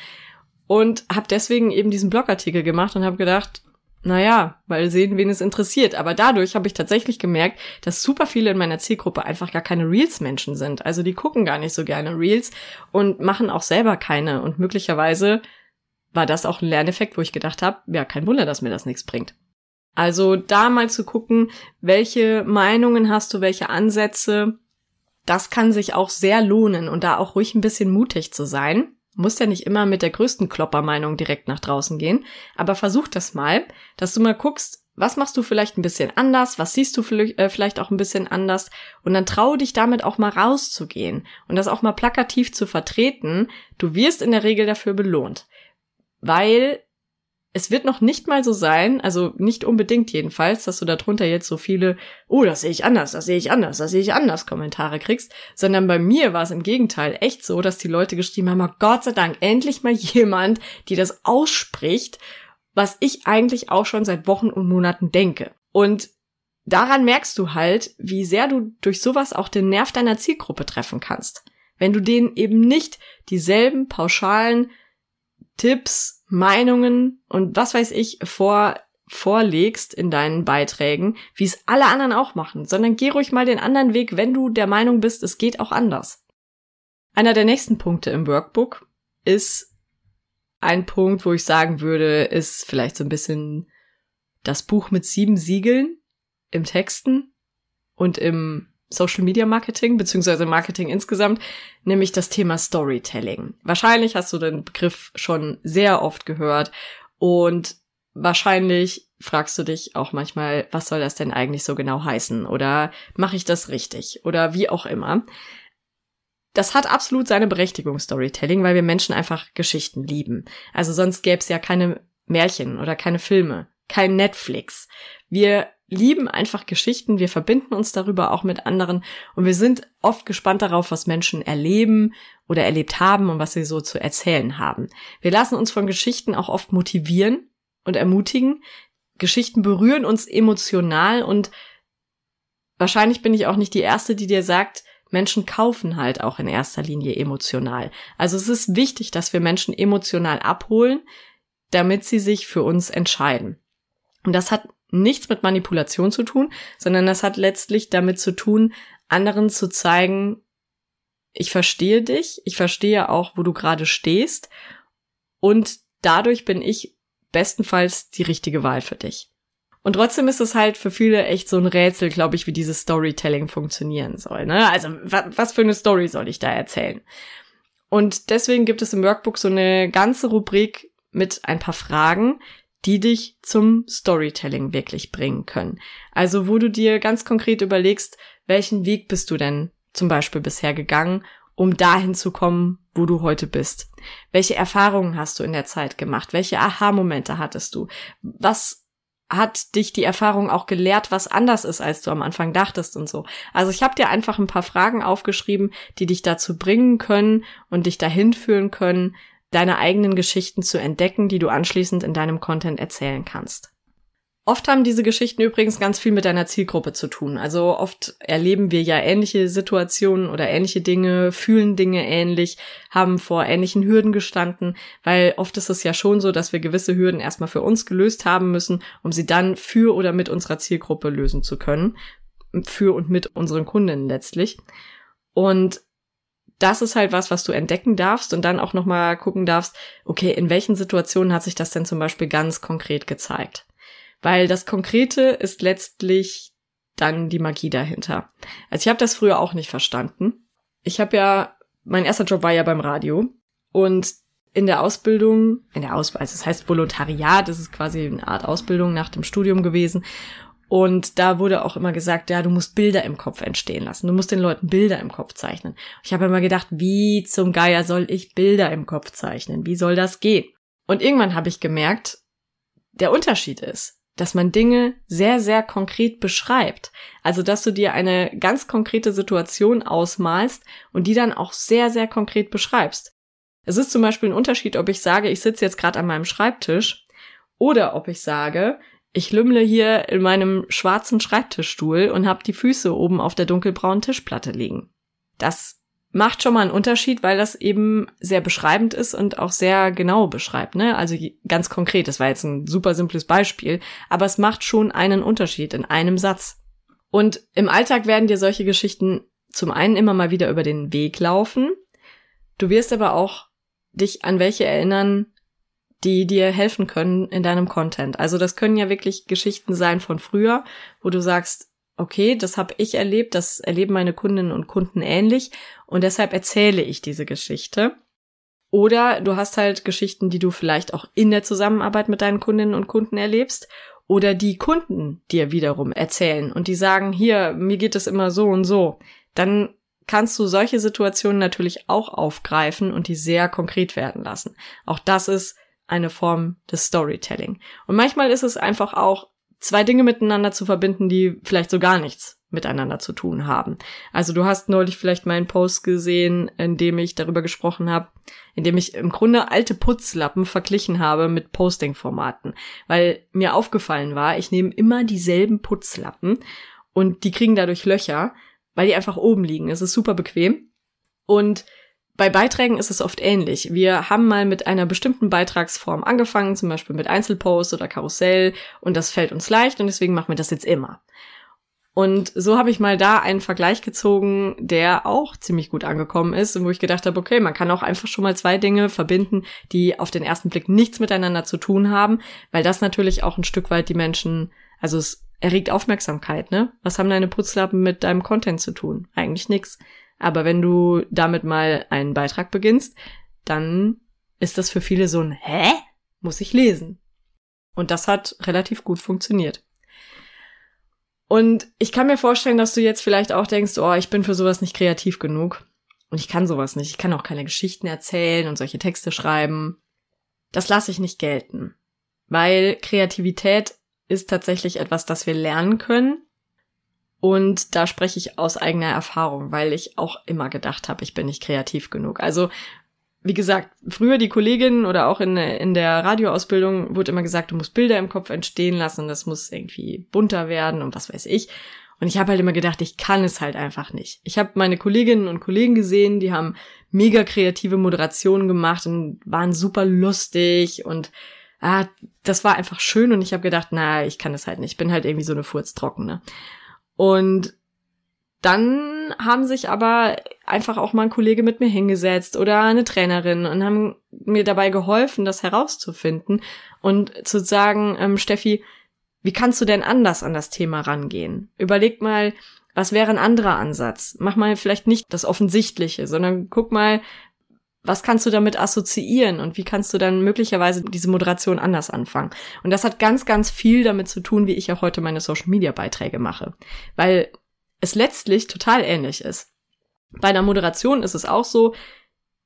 und habe deswegen eben diesen Blogartikel gemacht und habe gedacht, naja, weil sehen, wen es interessiert. Aber dadurch habe ich tatsächlich gemerkt, dass super viele in meiner Zielgruppe einfach gar keine Reels-Menschen sind. Also die gucken gar nicht so gerne Reels und machen auch selber keine. Und möglicherweise war das auch ein Lerneffekt, wo ich gedacht habe, ja, kein Wunder, dass mir das nichts bringt. Also da mal zu gucken, welche Meinungen hast du, welche Ansätze, das kann sich auch sehr lohnen und da auch ruhig ein bisschen mutig zu sein. Muss ja nicht immer mit der größten Kloppermeinung direkt nach draußen gehen, aber versuch das mal, dass du mal guckst, was machst du vielleicht ein bisschen anders, was siehst du äh, vielleicht auch ein bisschen anders und dann trau dich damit auch mal rauszugehen und das auch mal plakativ zu vertreten. Du wirst in der Regel dafür belohnt, weil es wird noch nicht mal so sein, also nicht unbedingt jedenfalls, dass du darunter jetzt so viele, oh, das sehe ich anders, das sehe ich anders, das sehe ich anders Kommentare kriegst, sondern bei mir war es im Gegenteil echt so, dass die Leute geschrieben haben, oh Gott sei Dank, endlich mal jemand, die das ausspricht, was ich eigentlich auch schon seit Wochen und Monaten denke. Und daran merkst du halt, wie sehr du durch sowas auch den Nerv deiner Zielgruppe treffen kannst. Wenn du denen eben nicht dieselben pauschalen Tipps, Meinungen und was weiß ich vor, vorlegst in deinen Beiträgen, wie es alle anderen auch machen, sondern geh ruhig mal den anderen Weg, wenn du der Meinung bist, es geht auch anders. Einer der nächsten Punkte im Workbook ist ein Punkt, wo ich sagen würde, ist vielleicht so ein bisschen das Buch mit sieben Siegeln im Texten und im Social Media Marketing, beziehungsweise Marketing insgesamt, nämlich das Thema Storytelling. Wahrscheinlich hast du den Begriff schon sehr oft gehört und wahrscheinlich fragst du dich auch manchmal, was soll das denn eigentlich so genau heißen? Oder mache ich das richtig? Oder wie auch immer. Das hat absolut seine Berechtigung, Storytelling, weil wir Menschen einfach Geschichten lieben. Also sonst gäbe es ja keine Märchen oder keine Filme, kein Netflix. Wir lieben einfach Geschichten, wir verbinden uns darüber auch mit anderen und wir sind oft gespannt darauf, was Menschen erleben oder erlebt haben und was sie so zu erzählen haben. Wir lassen uns von Geschichten auch oft motivieren und ermutigen. Geschichten berühren uns emotional und wahrscheinlich bin ich auch nicht die Erste, die dir sagt, Menschen kaufen halt auch in erster Linie emotional. Also es ist wichtig, dass wir Menschen emotional abholen, damit sie sich für uns entscheiden. Und das hat nichts mit Manipulation zu tun, sondern das hat letztlich damit zu tun, anderen zu zeigen, ich verstehe dich, ich verstehe auch, wo du gerade stehst und dadurch bin ich bestenfalls die richtige Wahl für dich. Und trotzdem ist es halt für viele echt so ein Rätsel, glaube ich, wie dieses Storytelling funktionieren soll. Ne? Also was für eine Story soll ich da erzählen? Und deswegen gibt es im Workbook so eine ganze Rubrik mit ein paar Fragen, die dich zum Storytelling wirklich bringen können. Also wo du dir ganz konkret überlegst, welchen Weg bist du denn zum Beispiel bisher gegangen, um dahin zu kommen, wo du heute bist? Welche Erfahrungen hast du in der Zeit gemacht? Welche Aha-Momente hattest du? Was hat dich die Erfahrung auch gelehrt, was anders ist, als du am Anfang dachtest und so. Also ich habe dir einfach ein paar Fragen aufgeschrieben, die dich dazu bringen können und dich dahin führen können, deine eigenen Geschichten zu entdecken, die du anschließend in deinem Content erzählen kannst. Oft haben diese Geschichten übrigens ganz viel mit deiner Zielgruppe zu tun. Also oft erleben wir ja ähnliche Situationen oder ähnliche Dinge, fühlen Dinge ähnlich, haben vor ähnlichen Hürden gestanden, weil oft ist es ja schon so, dass wir gewisse Hürden erstmal für uns gelöst haben müssen, um sie dann für oder mit unserer Zielgruppe lösen zu können. Für und mit unseren Kunden letztlich. Und das ist halt was, was du entdecken darfst und dann auch nochmal gucken darfst, okay, in welchen Situationen hat sich das denn zum Beispiel ganz konkret gezeigt? Weil das Konkrete ist letztlich dann die Magie dahinter. Also ich habe das früher auch nicht verstanden. Ich habe ja, mein erster Job war ja beim Radio und in der Ausbildung, in der Ausbildung, also das heißt Volontariat, das ist quasi eine Art Ausbildung nach dem Studium gewesen. Und da wurde auch immer gesagt, ja, du musst Bilder im Kopf entstehen lassen. Du musst den Leuten Bilder im Kopf zeichnen. Ich habe immer gedacht, wie zum Geier soll ich Bilder im Kopf zeichnen? Wie soll das gehen? Und irgendwann habe ich gemerkt, der Unterschied ist, dass man Dinge sehr, sehr konkret beschreibt. Also, dass du dir eine ganz konkrete Situation ausmalst und die dann auch sehr, sehr konkret beschreibst. Es ist zum Beispiel ein Unterschied, ob ich sage, ich sitze jetzt gerade an meinem Schreibtisch oder ob ich sage, ich lümmle hier in meinem schwarzen Schreibtischstuhl und habe die Füße oben auf der dunkelbraunen Tischplatte liegen. Das macht schon mal einen Unterschied, weil das eben sehr beschreibend ist und auch sehr genau beschreibt, ne? Also ganz konkret, das war jetzt ein super simples Beispiel, aber es macht schon einen Unterschied in einem Satz. Und im Alltag werden dir solche Geschichten zum einen immer mal wieder über den Weg laufen. Du wirst aber auch dich an welche erinnern, die dir helfen können in deinem Content. Also das können ja wirklich Geschichten sein von früher, wo du sagst, okay, das habe ich erlebt, das erleben meine Kundinnen und Kunden ähnlich und deshalb erzähle ich diese Geschichte. Oder du hast halt Geschichten, die du vielleicht auch in der Zusammenarbeit mit deinen Kundinnen und Kunden erlebst oder die Kunden dir wiederum erzählen und die sagen, hier, mir geht es immer so und so. Dann kannst du solche Situationen natürlich auch aufgreifen und die sehr konkret werden lassen. Auch das ist eine Form des Storytelling. Und manchmal ist es einfach auch, zwei Dinge miteinander zu verbinden, die vielleicht so gar nichts miteinander zu tun haben. Also du hast neulich vielleicht meinen Post gesehen, in dem ich darüber gesprochen habe, in dem ich im Grunde alte Putzlappen verglichen habe mit Posting-Formaten, weil mir aufgefallen war, ich nehme immer dieselben Putzlappen und die kriegen dadurch Löcher, weil die einfach oben liegen. Es ist super bequem und bei Beiträgen ist es oft ähnlich. Wir haben mal mit einer bestimmten Beitragsform angefangen, zum Beispiel mit Einzelpost oder Karussell, und das fällt uns leicht und deswegen machen wir das jetzt immer. Und so habe ich mal da einen Vergleich gezogen, der auch ziemlich gut angekommen ist und wo ich gedacht habe, okay, man kann auch einfach schon mal zwei Dinge verbinden, die auf den ersten Blick nichts miteinander zu tun haben, weil das natürlich auch ein Stück weit die Menschen, also es erregt Aufmerksamkeit, ne? Was haben deine Putzlappen mit deinem Content zu tun? Eigentlich nichts. Aber wenn du damit mal einen Beitrag beginnst, dann ist das für viele so ein Hä? Muss ich lesen. Und das hat relativ gut funktioniert. Und ich kann mir vorstellen, dass du jetzt vielleicht auch denkst, oh, ich bin für sowas nicht kreativ genug. Und ich kann sowas nicht. Ich kann auch keine Geschichten erzählen und solche Texte schreiben. Das lasse ich nicht gelten. Weil Kreativität ist tatsächlich etwas, das wir lernen können und da spreche ich aus eigener Erfahrung, weil ich auch immer gedacht habe, ich bin nicht kreativ genug. Also, wie gesagt, früher die Kollegin oder auch in, in der Radioausbildung wurde immer gesagt, du musst Bilder im Kopf entstehen lassen, das muss irgendwie bunter werden und was weiß ich. Und ich habe halt immer gedacht, ich kann es halt einfach nicht. Ich habe meine Kolleginnen und Kollegen gesehen, die haben mega kreative Moderationen gemacht und waren super lustig und ah, das war einfach schön und ich habe gedacht, na, ich kann es halt nicht. Ich bin halt irgendwie so eine Furztrockene. Und dann haben sich aber einfach auch mal ein Kollege mit mir hingesetzt oder eine Trainerin und haben mir dabei geholfen, das herauszufinden und zu sagen, ähm, Steffi, wie kannst du denn anders an das Thema rangehen? Überleg mal, was wäre ein anderer Ansatz? Mach mal vielleicht nicht das Offensichtliche, sondern guck mal, was kannst du damit assoziieren und wie kannst du dann möglicherweise diese Moderation anders anfangen? Und das hat ganz, ganz viel damit zu tun, wie ich auch heute meine Social Media Beiträge mache, weil es letztlich total ähnlich ist. Bei einer Moderation ist es auch so,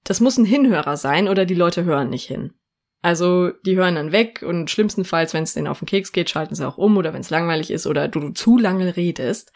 das muss ein Hinhörer sein oder die Leute hören nicht hin. Also die hören dann weg und schlimmstenfalls, wenn es denen auf den Keks geht, schalten sie auch um oder wenn es langweilig ist oder du zu lange redest.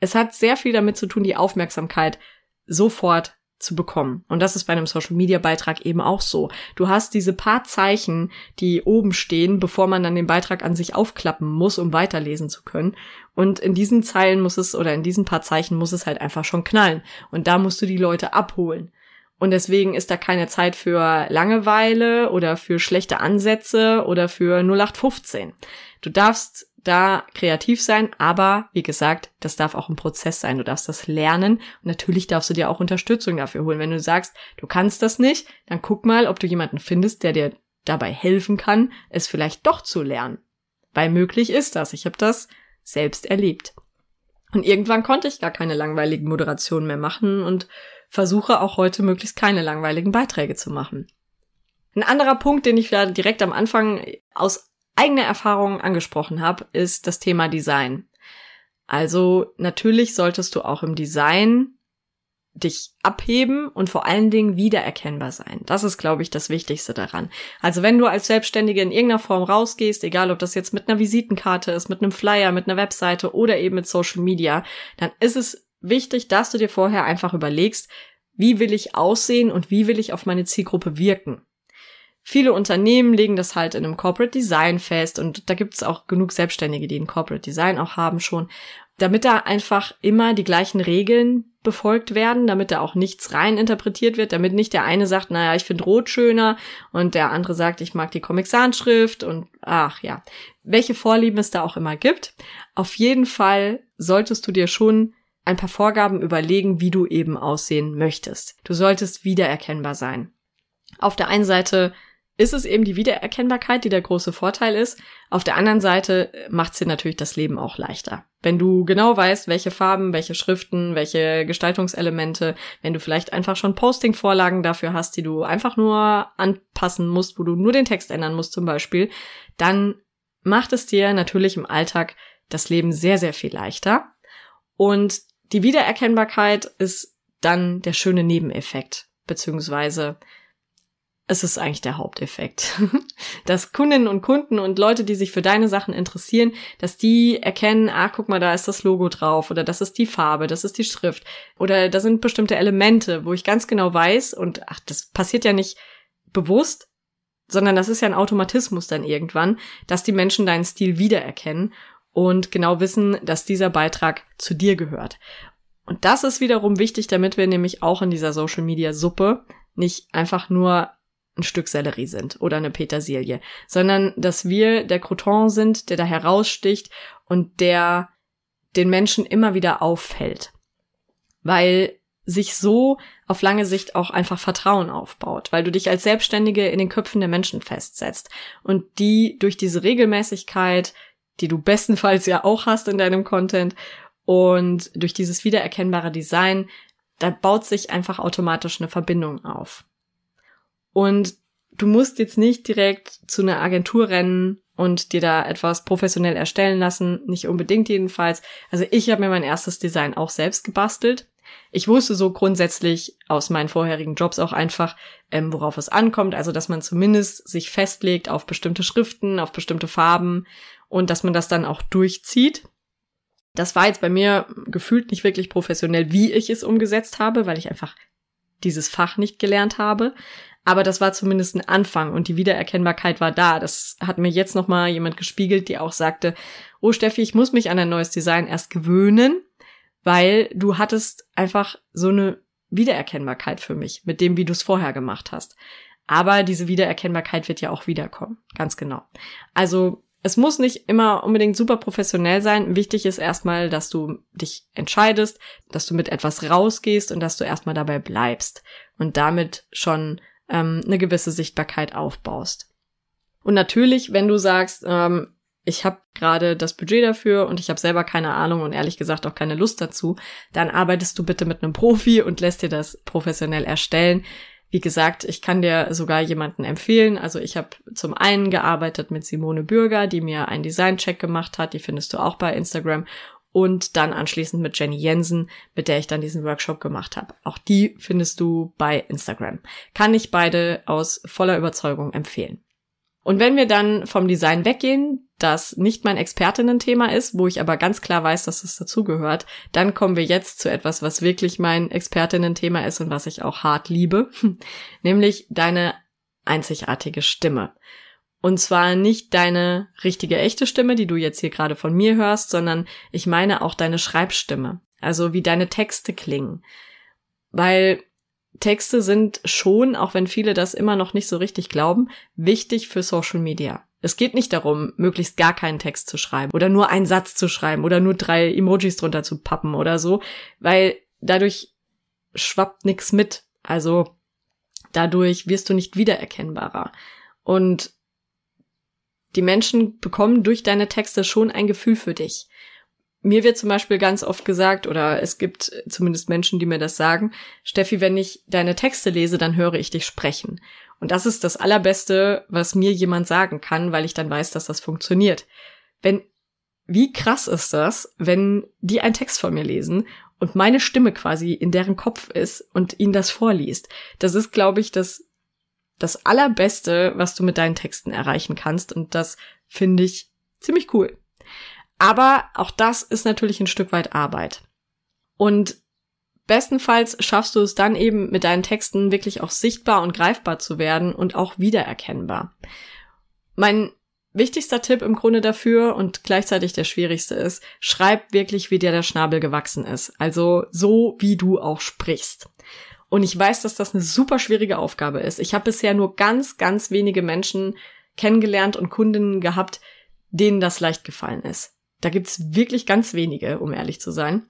Es hat sehr viel damit zu tun, die Aufmerksamkeit sofort zu bekommen. Und das ist bei einem Social Media Beitrag eben auch so. Du hast diese paar Zeichen, die oben stehen, bevor man dann den Beitrag an sich aufklappen muss, um weiterlesen zu können. Und in diesen Zeilen muss es oder in diesen paar Zeichen muss es halt einfach schon knallen. Und da musst du die Leute abholen. Und deswegen ist da keine Zeit für Langeweile oder für schlechte Ansätze oder für 0815. Du darfst da kreativ sein, aber wie gesagt, das darf auch ein Prozess sein. Du darfst das lernen und natürlich darfst du dir auch Unterstützung dafür holen. Wenn du sagst, du kannst das nicht, dann guck mal, ob du jemanden findest, der dir dabei helfen kann, es vielleicht doch zu lernen. Weil möglich ist das. Ich habe das selbst erlebt. Und irgendwann konnte ich gar keine langweiligen Moderationen mehr machen und versuche auch heute möglichst keine langweiligen Beiträge zu machen. Ein anderer Punkt, den ich da direkt am Anfang aus eigene Erfahrungen angesprochen habe, ist das Thema Design. Also natürlich solltest du auch im Design dich abheben und vor allen Dingen wiedererkennbar sein. Das ist, glaube ich, das Wichtigste daran. Also wenn du als Selbstständige in irgendeiner Form rausgehst, egal ob das jetzt mit einer Visitenkarte ist, mit einem Flyer, mit einer Webseite oder eben mit Social Media, dann ist es wichtig, dass du dir vorher einfach überlegst, wie will ich aussehen und wie will ich auf meine Zielgruppe wirken. Viele Unternehmen legen das halt in einem Corporate Design fest und da gibt es auch genug Selbstständige, die ein Corporate Design auch haben schon damit da einfach immer die gleichen Regeln befolgt werden, damit da auch nichts rein interpretiert wird, damit nicht der eine sagt, naja, ich finde Rot schöner und der andere sagt, ich mag die Comic Sans Schrift und ach ja, welche Vorlieben es da auch immer gibt. Auf jeden Fall solltest du dir schon ein paar Vorgaben überlegen, wie du eben aussehen möchtest. Du solltest wiedererkennbar sein. Auf der einen Seite ist es eben die Wiedererkennbarkeit, die der große Vorteil ist. Auf der anderen Seite macht es dir natürlich das Leben auch leichter. Wenn du genau weißt, welche Farben, welche Schriften, welche Gestaltungselemente, wenn du vielleicht einfach schon Posting-Vorlagen dafür hast, die du einfach nur anpassen musst, wo du nur den Text ändern musst zum Beispiel, dann macht es dir natürlich im Alltag das Leben sehr, sehr viel leichter. Und die Wiedererkennbarkeit ist dann der schöne Nebeneffekt, beziehungsweise es ist eigentlich der Haupteffekt. dass Kundinnen und Kunden und Leute, die sich für deine Sachen interessieren, dass die erkennen, ah, guck mal, da ist das Logo drauf oder das ist die Farbe, das ist die Schrift oder da sind bestimmte Elemente, wo ich ganz genau weiß und ach, das passiert ja nicht bewusst, sondern das ist ja ein Automatismus dann irgendwann, dass die Menschen deinen Stil wiedererkennen und genau wissen, dass dieser Beitrag zu dir gehört. Und das ist wiederum wichtig, damit wir nämlich auch in dieser Social Media Suppe nicht einfach nur ein Stück Sellerie sind oder eine Petersilie, sondern dass wir der Crouton sind, der da heraussticht und der den Menschen immer wieder auffällt. Weil sich so auf lange Sicht auch einfach Vertrauen aufbaut, weil du dich als Selbstständige in den Köpfen der Menschen festsetzt und die durch diese Regelmäßigkeit, die du bestenfalls ja auch hast in deinem Content und durch dieses wiedererkennbare Design, da baut sich einfach automatisch eine Verbindung auf. Und du musst jetzt nicht direkt zu einer Agentur rennen und dir da etwas professionell erstellen lassen, nicht unbedingt jedenfalls. Also ich habe mir mein erstes Design auch selbst gebastelt. Ich wusste so grundsätzlich aus meinen vorherigen Jobs auch einfach, ähm, worauf es ankommt. Also dass man zumindest sich festlegt auf bestimmte Schriften, auf bestimmte Farben und dass man das dann auch durchzieht. Das war jetzt bei mir gefühlt nicht wirklich professionell, wie ich es umgesetzt habe, weil ich einfach dieses Fach nicht gelernt habe. Aber das war zumindest ein Anfang und die Wiedererkennbarkeit war da. Das hat mir jetzt noch mal jemand gespiegelt, die auch sagte, oh Steffi, ich muss mich an ein neues Design erst gewöhnen, weil du hattest einfach so eine Wiedererkennbarkeit für mich mit dem, wie du es vorher gemacht hast. Aber diese Wiedererkennbarkeit wird ja auch wiederkommen. Ganz genau. Also es muss nicht immer unbedingt super professionell sein. Wichtig ist erstmal, dass du dich entscheidest, dass du mit etwas rausgehst und dass du erstmal dabei bleibst und damit schon ähm, eine gewisse Sichtbarkeit aufbaust. Und natürlich, wenn du sagst, ähm, ich habe gerade das Budget dafür und ich habe selber keine Ahnung und ehrlich gesagt auch keine Lust dazu, dann arbeitest du bitte mit einem Profi und lässt dir das professionell erstellen. Wie gesagt, ich kann dir sogar jemanden empfehlen. Also ich habe zum einen gearbeitet mit Simone Bürger, die mir einen Designcheck gemacht hat. Die findest du auch bei Instagram und dann anschließend mit Jenny Jensen, mit der ich dann diesen Workshop gemacht habe. Auch die findest du bei Instagram. Kann ich beide aus voller Überzeugung empfehlen. Und wenn wir dann vom Design weggehen, das nicht mein Expertinnen-Thema ist, wo ich aber ganz klar weiß, dass es dazugehört, dann kommen wir jetzt zu etwas, was wirklich mein Expertinnen-Thema ist und was ich auch hart liebe, nämlich deine einzigartige Stimme. Und zwar nicht deine richtige echte Stimme, die du jetzt hier gerade von mir hörst, sondern ich meine auch deine Schreibstimme. Also wie deine Texte klingen. Weil Texte sind schon, auch wenn viele das immer noch nicht so richtig glauben, wichtig für Social Media. Es geht nicht darum, möglichst gar keinen Text zu schreiben oder nur einen Satz zu schreiben oder nur drei Emojis drunter zu pappen oder so, weil dadurch schwappt nichts mit. Also dadurch wirst du nicht wiedererkennbarer. Und die Menschen bekommen durch deine Texte schon ein Gefühl für dich. Mir wird zum Beispiel ganz oft gesagt, oder es gibt zumindest Menschen, die mir das sagen, Steffi, wenn ich deine Texte lese, dann höre ich dich sprechen. Und das ist das Allerbeste, was mir jemand sagen kann, weil ich dann weiß, dass das funktioniert. Wenn, wie krass ist das, wenn die einen Text von mir lesen und meine Stimme quasi in deren Kopf ist und ihnen das vorliest. Das ist, glaube ich, das, das Allerbeste, was du mit deinen Texten erreichen kannst. Und das finde ich ziemlich cool. Aber auch das ist natürlich ein Stück weit Arbeit. Und bestenfalls schaffst du es dann eben mit deinen Texten wirklich auch sichtbar und greifbar zu werden und auch wiedererkennbar. Mein wichtigster Tipp im Grunde dafür und gleichzeitig der schwierigste ist, schreib wirklich, wie dir der Schnabel gewachsen ist. Also so, wie du auch sprichst. Und ich weiß, dass das eine super schwierige Aufgabe ist. Ich habe bisher nur ganz, ganz wenige Menschen kennengelernt und Kundinnen gehabt, denen das leicht gefallen ist. Da gibt's wirklich ganz wenige, um ehrlich zu sein.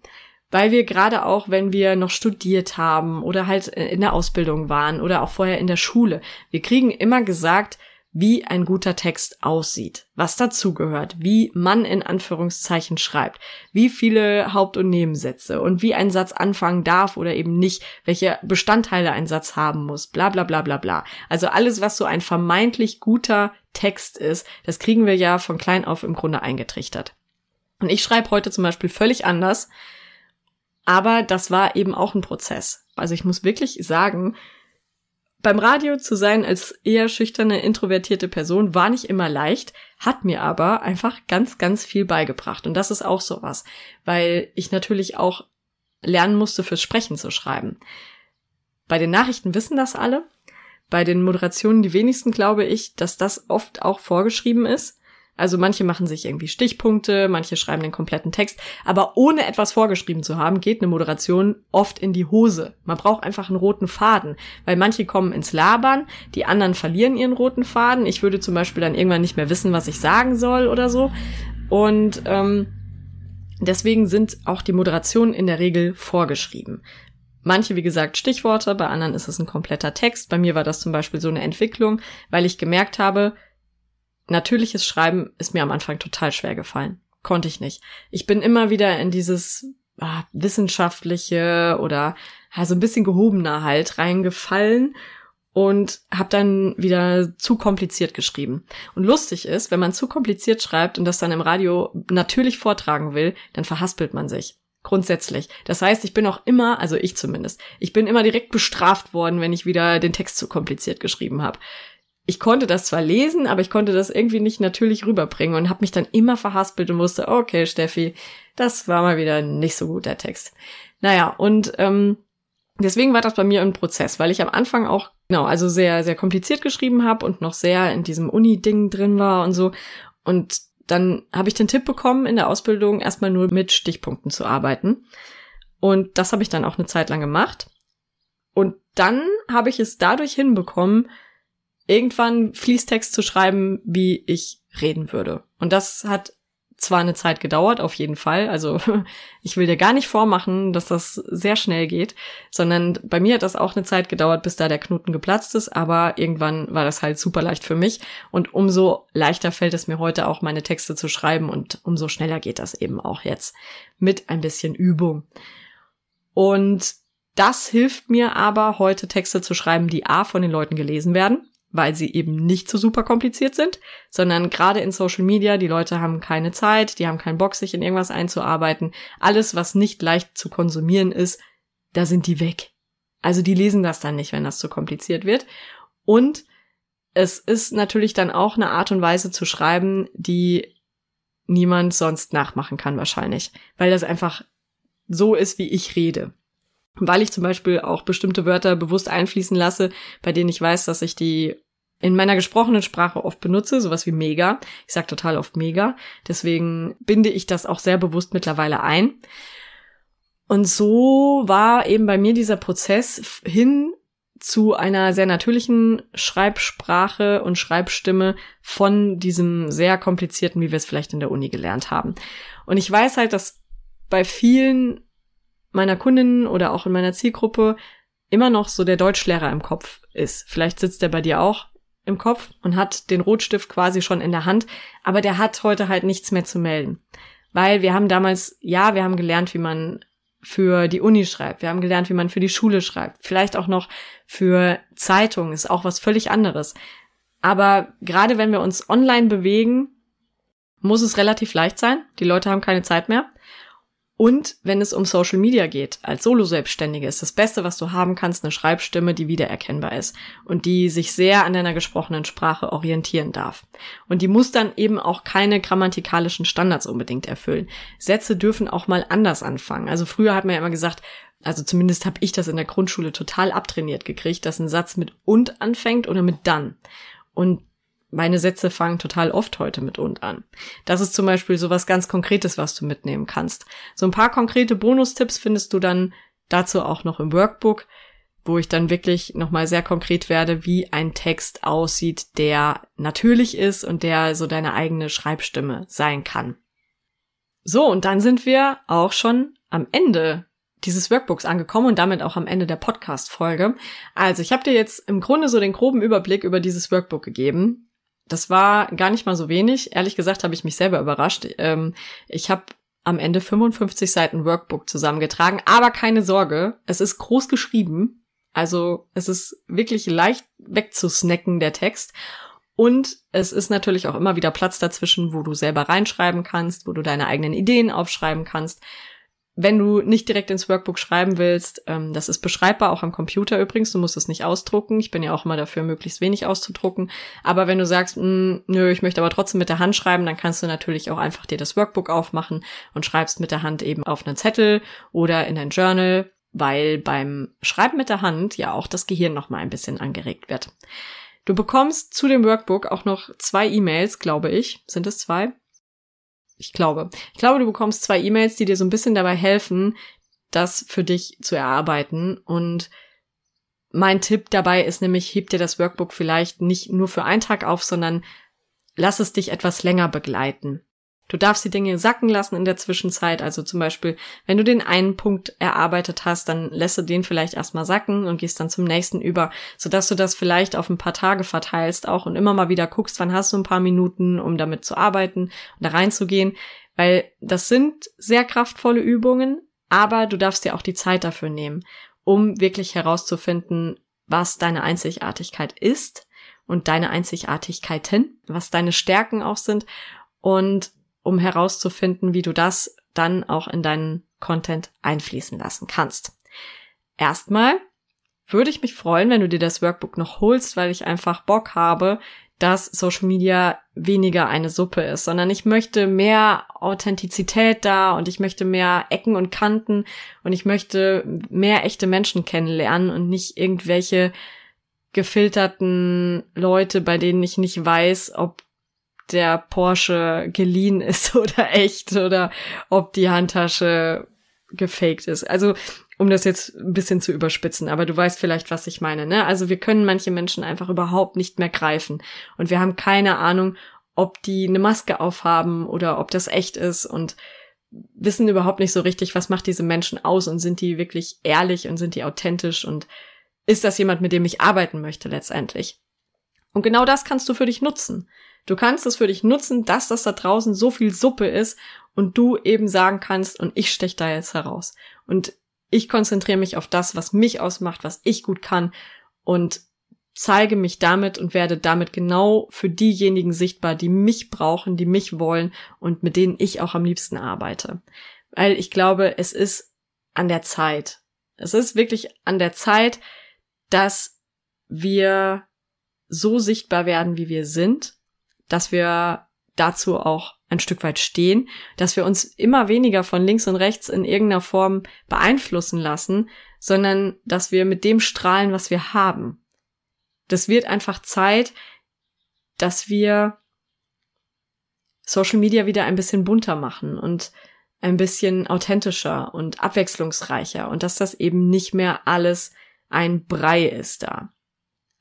Weil wir gerade auch, wenn wir noch studiert haben oder halt in der Ausbildung waren oder auch vorher in der Schule, wir kriegen immer gesagt, wie ein guter Text aussieht, was dazugehört, wie man in Anführungszeichen schreibt, wie viele Haupt- und Nebensätze und wie ein Satz anfangen darf oder eben nicht, welche Bestandteile ein Satz haben muss, bla bla bla bla bla. Also alles, was so ein vermeintlich guter Text ist, das kriegen wir ja von klein auf im Grunde eingetrichtert. Und ich schreibe heute zum Beispiel völlig anders, aber das war eben auch ein Prozess. Also ich muss wirklich sagen, beim Radio zu sein als eher schüchterne, introvertierte Person war nicht immer leicht, hat mir aber einfach ganz, ganz viel beigebracht. Und das ist auch sowas, weil ich natürlich auch lernen musste, fürs Sprechen zu schreiben. Bei den Nachrichten wissen das alle. Bei den Moderationen die wenigsten glaube ich, dass das oft auch vorgeschrieben ist. Also manche machen sich irgendwie Stichpunkte, manche schreiben den kompletten Text, aber ohne etwas vorgeschrieben zu haben, geht eine Moderation oft in die Hose. Man braucht einfach einen roten Faden, weil manche kommen ins Labern, die anderen verlieren ihren roten Faden. Ich würde zum Beispiel dann irgendwann nicht mehr wissen, was ich sagen soll oder so. Und ähm, deswegen sind auch die Moderationen in der Regel vorgeschrieben. Manche, wie gesagt, Stichworte, bei anderen ist es ein kompletter Text. Bei mir war das zum Beispiel so eine Entwicklung, weil ich gemerkt habe, natürliches Schreiben ist mir am Anfang total schwer gefallen. Konnte ich nicht. Ich bin immer wieder in dieses ah, wissenschaftliche oder ja, so ein bisschen gehobener halt reingefallen und habe dann wieder zu kompliziert geschrieben. Und lustig ist, wenn man zu kompliziert schreibt und das dann im Radio natürlich vortragen will, dann verhaspelt man sich. Grundsätzlich. Das heißt, ich bin auch immer, also ich zumindest, ich bin immer direkt bestraft worden, wenn ich wieder den Text zu kompliziert geschrieben habe ich konnte das zwar lesen, aber ich konnte das irgendwie nicht natürlich rüberbringen und habe mich dann immer verhaspelt und wusste, okay, Steffi, das war mal wieder nicht so gut der Text. Naja, und ähm, deswegen war das bei mir ein Prozess, weil ich am Anfang auch, genau, also sehr, sehr kompliziert geschrieben habe und noch sehr in diesem Uni-Ding drin war und so. Und dann habe ich den Tipp bekommen, in der Ausbildung erstmal nur mit Stichpunkten zu arbeiten. Und das habe ich dann auch eine Zeit lang gemacht. Und dann habe ich es dadurch hinbekommen, irgendwann Fließtext zu schreiben, wie ich reden würde. Und das hat zwar eine Zeit gedauert, auf jeden Fall. Also ich will dir gar nicht vormachen, dass das sehr schnell geht, sondern bei mir hat das auch eine Zeit gedauert, bis da der Knoten geplatzt ist, aber irgendwann war das halt super leicht für mich und umso leichter fällt es mir heute auch, meine Texte zu schreiben und umso schneller geht das eben auch jetzt mit ein bisschen Übung. Und das hilft mir aber, heute Texte zu schreiben, die A von den Leuten gelesen werden weil sie eben nicht so super kompliziert sind, sondern gerade in Social Media, die Leute haben keine Zeit, die haben keinen Bock, sich in irgendwas einzuarbeiten. Alles, was nicht leicht zu konsumieren ist, da sind die weg. Also die lesen das dann nicht, wenn das zu kompliziert wird. Und es ist natürlich dann auch eine Art und Weise zu schreiben, die niemand sonst nachmachen kann wahrscheinlich, weil das einfach so ist, wie ich rede weil ich zum Beispiel auch bestimmte Wörter bewusst einfließen lasse, bei denen ich weiß, dass ich die in meiner gesprochenen Sprache oft benutze, sowas wie mega. Ich sage total oft mega. Deswegen binde ich das auch sehr bewusst mittlerweile ein. Und so war eben bei mir dieser Prozess hin zu einer sehr natürlichen Schreibsprache und Schreibstimme von diesem sehr komplizierten, wie wir es vielleicht in der Uni gelernt haben. Und ich weiß halt, dass bei vielen meiner Kundinnen oder auch in meiner Zielgruppe immer noch so der Deutschlehrer im Kopf ist. Vielleicht sitzt der bei dir auch im Kopf und hat den Rotstift quasi schon in der Hand, aber der hat heute halt nichts mehr zu melden. Weil wir haben damals, ja, wir haben gelernt, wie man für die Uni schreibt. Wir haben gelernt, wie man für die Schule schreibt. Vielleicht auch noch für Zeitungen ist auch was völlig anderes. Aber gerade wenn wir uns online bewegen, muss es relativ leicht sein. Die Leute haben keine Zeit mehr. Und wenn es um Social Media geht, als Solo-Selbstständige ist das Beste, was du haben kannst, eine Schreibstimme, die wiedererkennbar ist und die sich sehr an deiner gesprochenen Sprache orientieren darf. Und die muss dann eben auch keine grammatikalischen Standards unbedingt erfüllen. Sätze dürfen auch mal anders anfangen. Also früher hat man ja immer gesagt, also zumindest habe ich das in der Grundschule total abtrainiert gekriegt, dass ein Satz mit und anfängt oder mit dann. Und meine Sätze fangen total oft heute mit und an. Das ist zum Beispiel so was ganz Konkretes, was du mitnehmen kannst. So ein paar konkrete Bonustipps findest du dann dazu auch noch im Workbook, wo ich dann wirklich nochmal sehr konkret werde, wie ein Text aussieht, der natürlich ist und der so deine eigene Schreibstimme sein kann. So, und dann sind wir auch schon am Ende dieses Workbooks angekommen und damit auch am Ende der Podcast-Folge. Also, ich habe dir jetzt im Grunde so den groben Überblick über dieses Workbook gegeben. Das war gar nicht mal so wenig. Ehrlich gesagt habe ich mich selber überrascht. Ähm, ich habe am Ende 55 Seiten Workbook zusammengetragen, aber keine Sorge, es ist groß geschrieben. Also es ist wirklich leicht wegzusnacken, der Text. Und es ist natürlich auch immer wieder Platz dazwischen, wo du selber reinschreiben kannst, wo du deine eigenen Ideen aufschreiben kannst. Wenn du nicht direkt ins Workbook schreiben willst, ähm, das ist beschreibbar, auch am Computer übrigens, du musst es nicht ausdrucken. Ich bin ja auch immer dafür, möglichst wenig auszudrucken. Aber wenn du sagst, mh, hm, nö, ich möchte aber trotzdem mit der Hand schreiben, dann kannst du natürlich auch einfach dir das Workbook aufmachen und schreibst mit der Hand eben auf einen Zettel oder in ein Journal, weil beim Schreiben mit der Hand ja auch das Gehirn noch mal ein bisschen angeregt wird. Du bekommst zu dem Workbook auch noch zwei E-Mails, glaube ich. Sind es zwei? Ich glaube. Ich glaube, du bekommst zwei E-Mails, die dir so ein bisschen dabei helfen, das für dich zu erarbeiten. Und mein Tipp dabei ist nämlich, heb dir das Workbook vielleicht nicht nur für einen Tag auf, sondern lass es dich etwas länger begleiten. Du darfst die Dinge sacken lassen in der Zwischenzeit. Also zum Beispiel, wenn du den einen Punkt erarbeitet hast, dann lässt du den vielleicht erstmal sacken und gehst dann zum nächsten über, sodass du das vielleicht auf ein paar Tage verteilst auch und immer mal wieder guckst, wann hast du ein paar Minuten, um damit zu arbeiten und da reinzugehen. Weil das sind sehr kraftvolle Übungen, aber du darfst dir auch die Zeit dafür nehmen, um wirklich herauszufinden, was deine Einzigartigkeit ist und deine Einzigartigkeiten, was deine Stärken auch sind und um herauszufinden, wie du das dann auch in deinen Content einfließen lassen kannst. Erstmal würde ich mich freuen, wenn du dir das Workbook noch holst, weil ich einfach Bock habe, dass Social Media weniger eine Suppe ist, sondern ich möchte mehr Authentizität da und ich möchte mehr Ecken und Kanten und ich möchte mehr echte Menschen kennenlernen und nicht irgendwelche gefilterten Leute, bei denen ich nicht weiß, ob der Porsche geliehen ist oder echt oder ob die Handtasche gefaked ist. Also, um das jetzt ein bisschen zu überspitzen, aber du weißt vielleicht, was ich meine, ne? Also, wir können manche Menschen einfach überhaupt nicht mehr greifen und wir haben keine Ahnung, ob die eine Maske aufhaben oder ob das echt ist und wissen überhaupt nicht so richtig, was macht diese Menschen aus und sind die wirklich ehrlich und sind die authentisch und ist das jemand, mit dem ich arbeiten möchte letztendlich? Und genau das kannst du für dich nutzen. Du kannst es für dich nutzen, dass das da draußen so viel Suppe ist und du eben sagen kannst, und ich stech da jetzt heraus. Und ich konzentriere mich auf das, was mich ausmacht, was ich gut kann und zeige mich damit und werde damit genau für diejenigen sichtbar, die mich brauchen, die mich wollen und mit denen ich auch am liebsten arbeite. Weil ich glaube, es ist an der Zeit. Es ist wirklich an der Zeit, dass wir so sichtbar werden, wie wir sind dass wir dazu auch ein Stück weit stehen, dass wir uns immer weniger von links und rechts in irgendeiner Form beeinflussen lassen, sondern dass wir mit dem strahlen, was wir haben. Das wird einfach Zeit, dass wir Social Media wieder ein bisschen bunter machen und ein bisschen authentischer und abwechslungsreicher und dass das eben nicht mehr alles ein Brei ist da.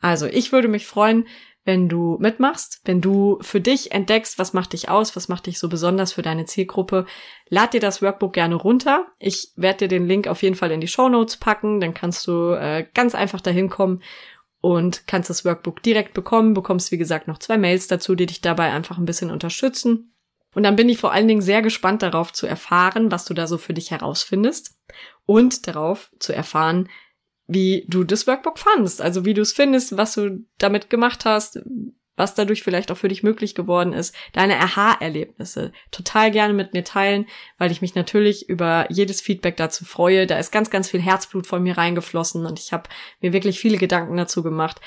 Also ich würde mich freuen, wenn du mitmachst, wenn du für dich entdeckst, was macht dich aus, was macht dich so besonders für deine Zielgruppe, lad dir das Workbook gerne runter. Ich werde dir den Link auf jeden Fall in die Show Notes packen, dann kannst du äh, ganz einfach dahin kommen und kannst das Workbook direkt bekommen, bekommst wie gesagt noch zwei Mails dazu, die dich dabei einfach ein bisschen unterstützen. Und dann bin ich vor allen Dingen sehr gespannt darauf zu erfahren, was du da so für dich herausfindest. und darauf zu erfahren, wie du das Workbook fandst, also wie du es findest, was du damit gemacht hast, was dadurch vielleicht auch für dich möglich geworden ist, deine Aha-Erlebnisse total gerne mit mir teilen, weil ich mich natürlich über jedes Feedback dazu freue. Da ist ganz, ganz viel Herzblut von mir reingeflossen und ich habe mir wirklich viele Gedanken dazu gemacht.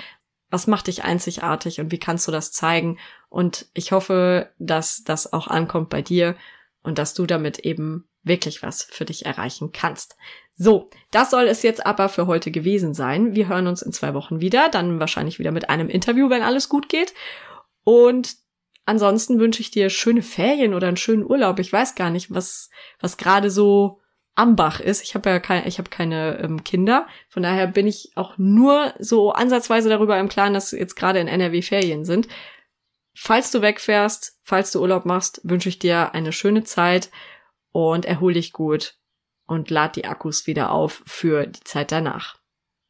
Was macht dich einzigartig und wie kannst du das zeigen? Und ich hoffe, dass das auch ankommt bei dir und dass du damit eben wirklich was für dich erreichen kannst. So, das soll es jetzt aber für heute gewesen sein. Wir hören uns in zwei Wochen wieder, dann wahrscheinlich wieder mit einem Interview, wenn alles gut geht. Und ansonsten wünsche ich dir schöne Ferien oder einen schönen Urlaub. Ich weiß gar nicht, was, was gerade so am Bach ist. Ich habe ja keine, ich habe keine ähm, Kinder. Von daher bin ich auch nur so ansatzweise darüber im Klaren, dass jetzt gerade in NRW Ferien sind. Falls du wegfährst, falls du Urlaub machst, wünsche ich dir eine schöne Zeit und erhol dich gut und lad die Akkus wieder auf für die Zeit danach.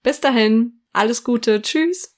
Bis dahin, alles Gute, tschüss.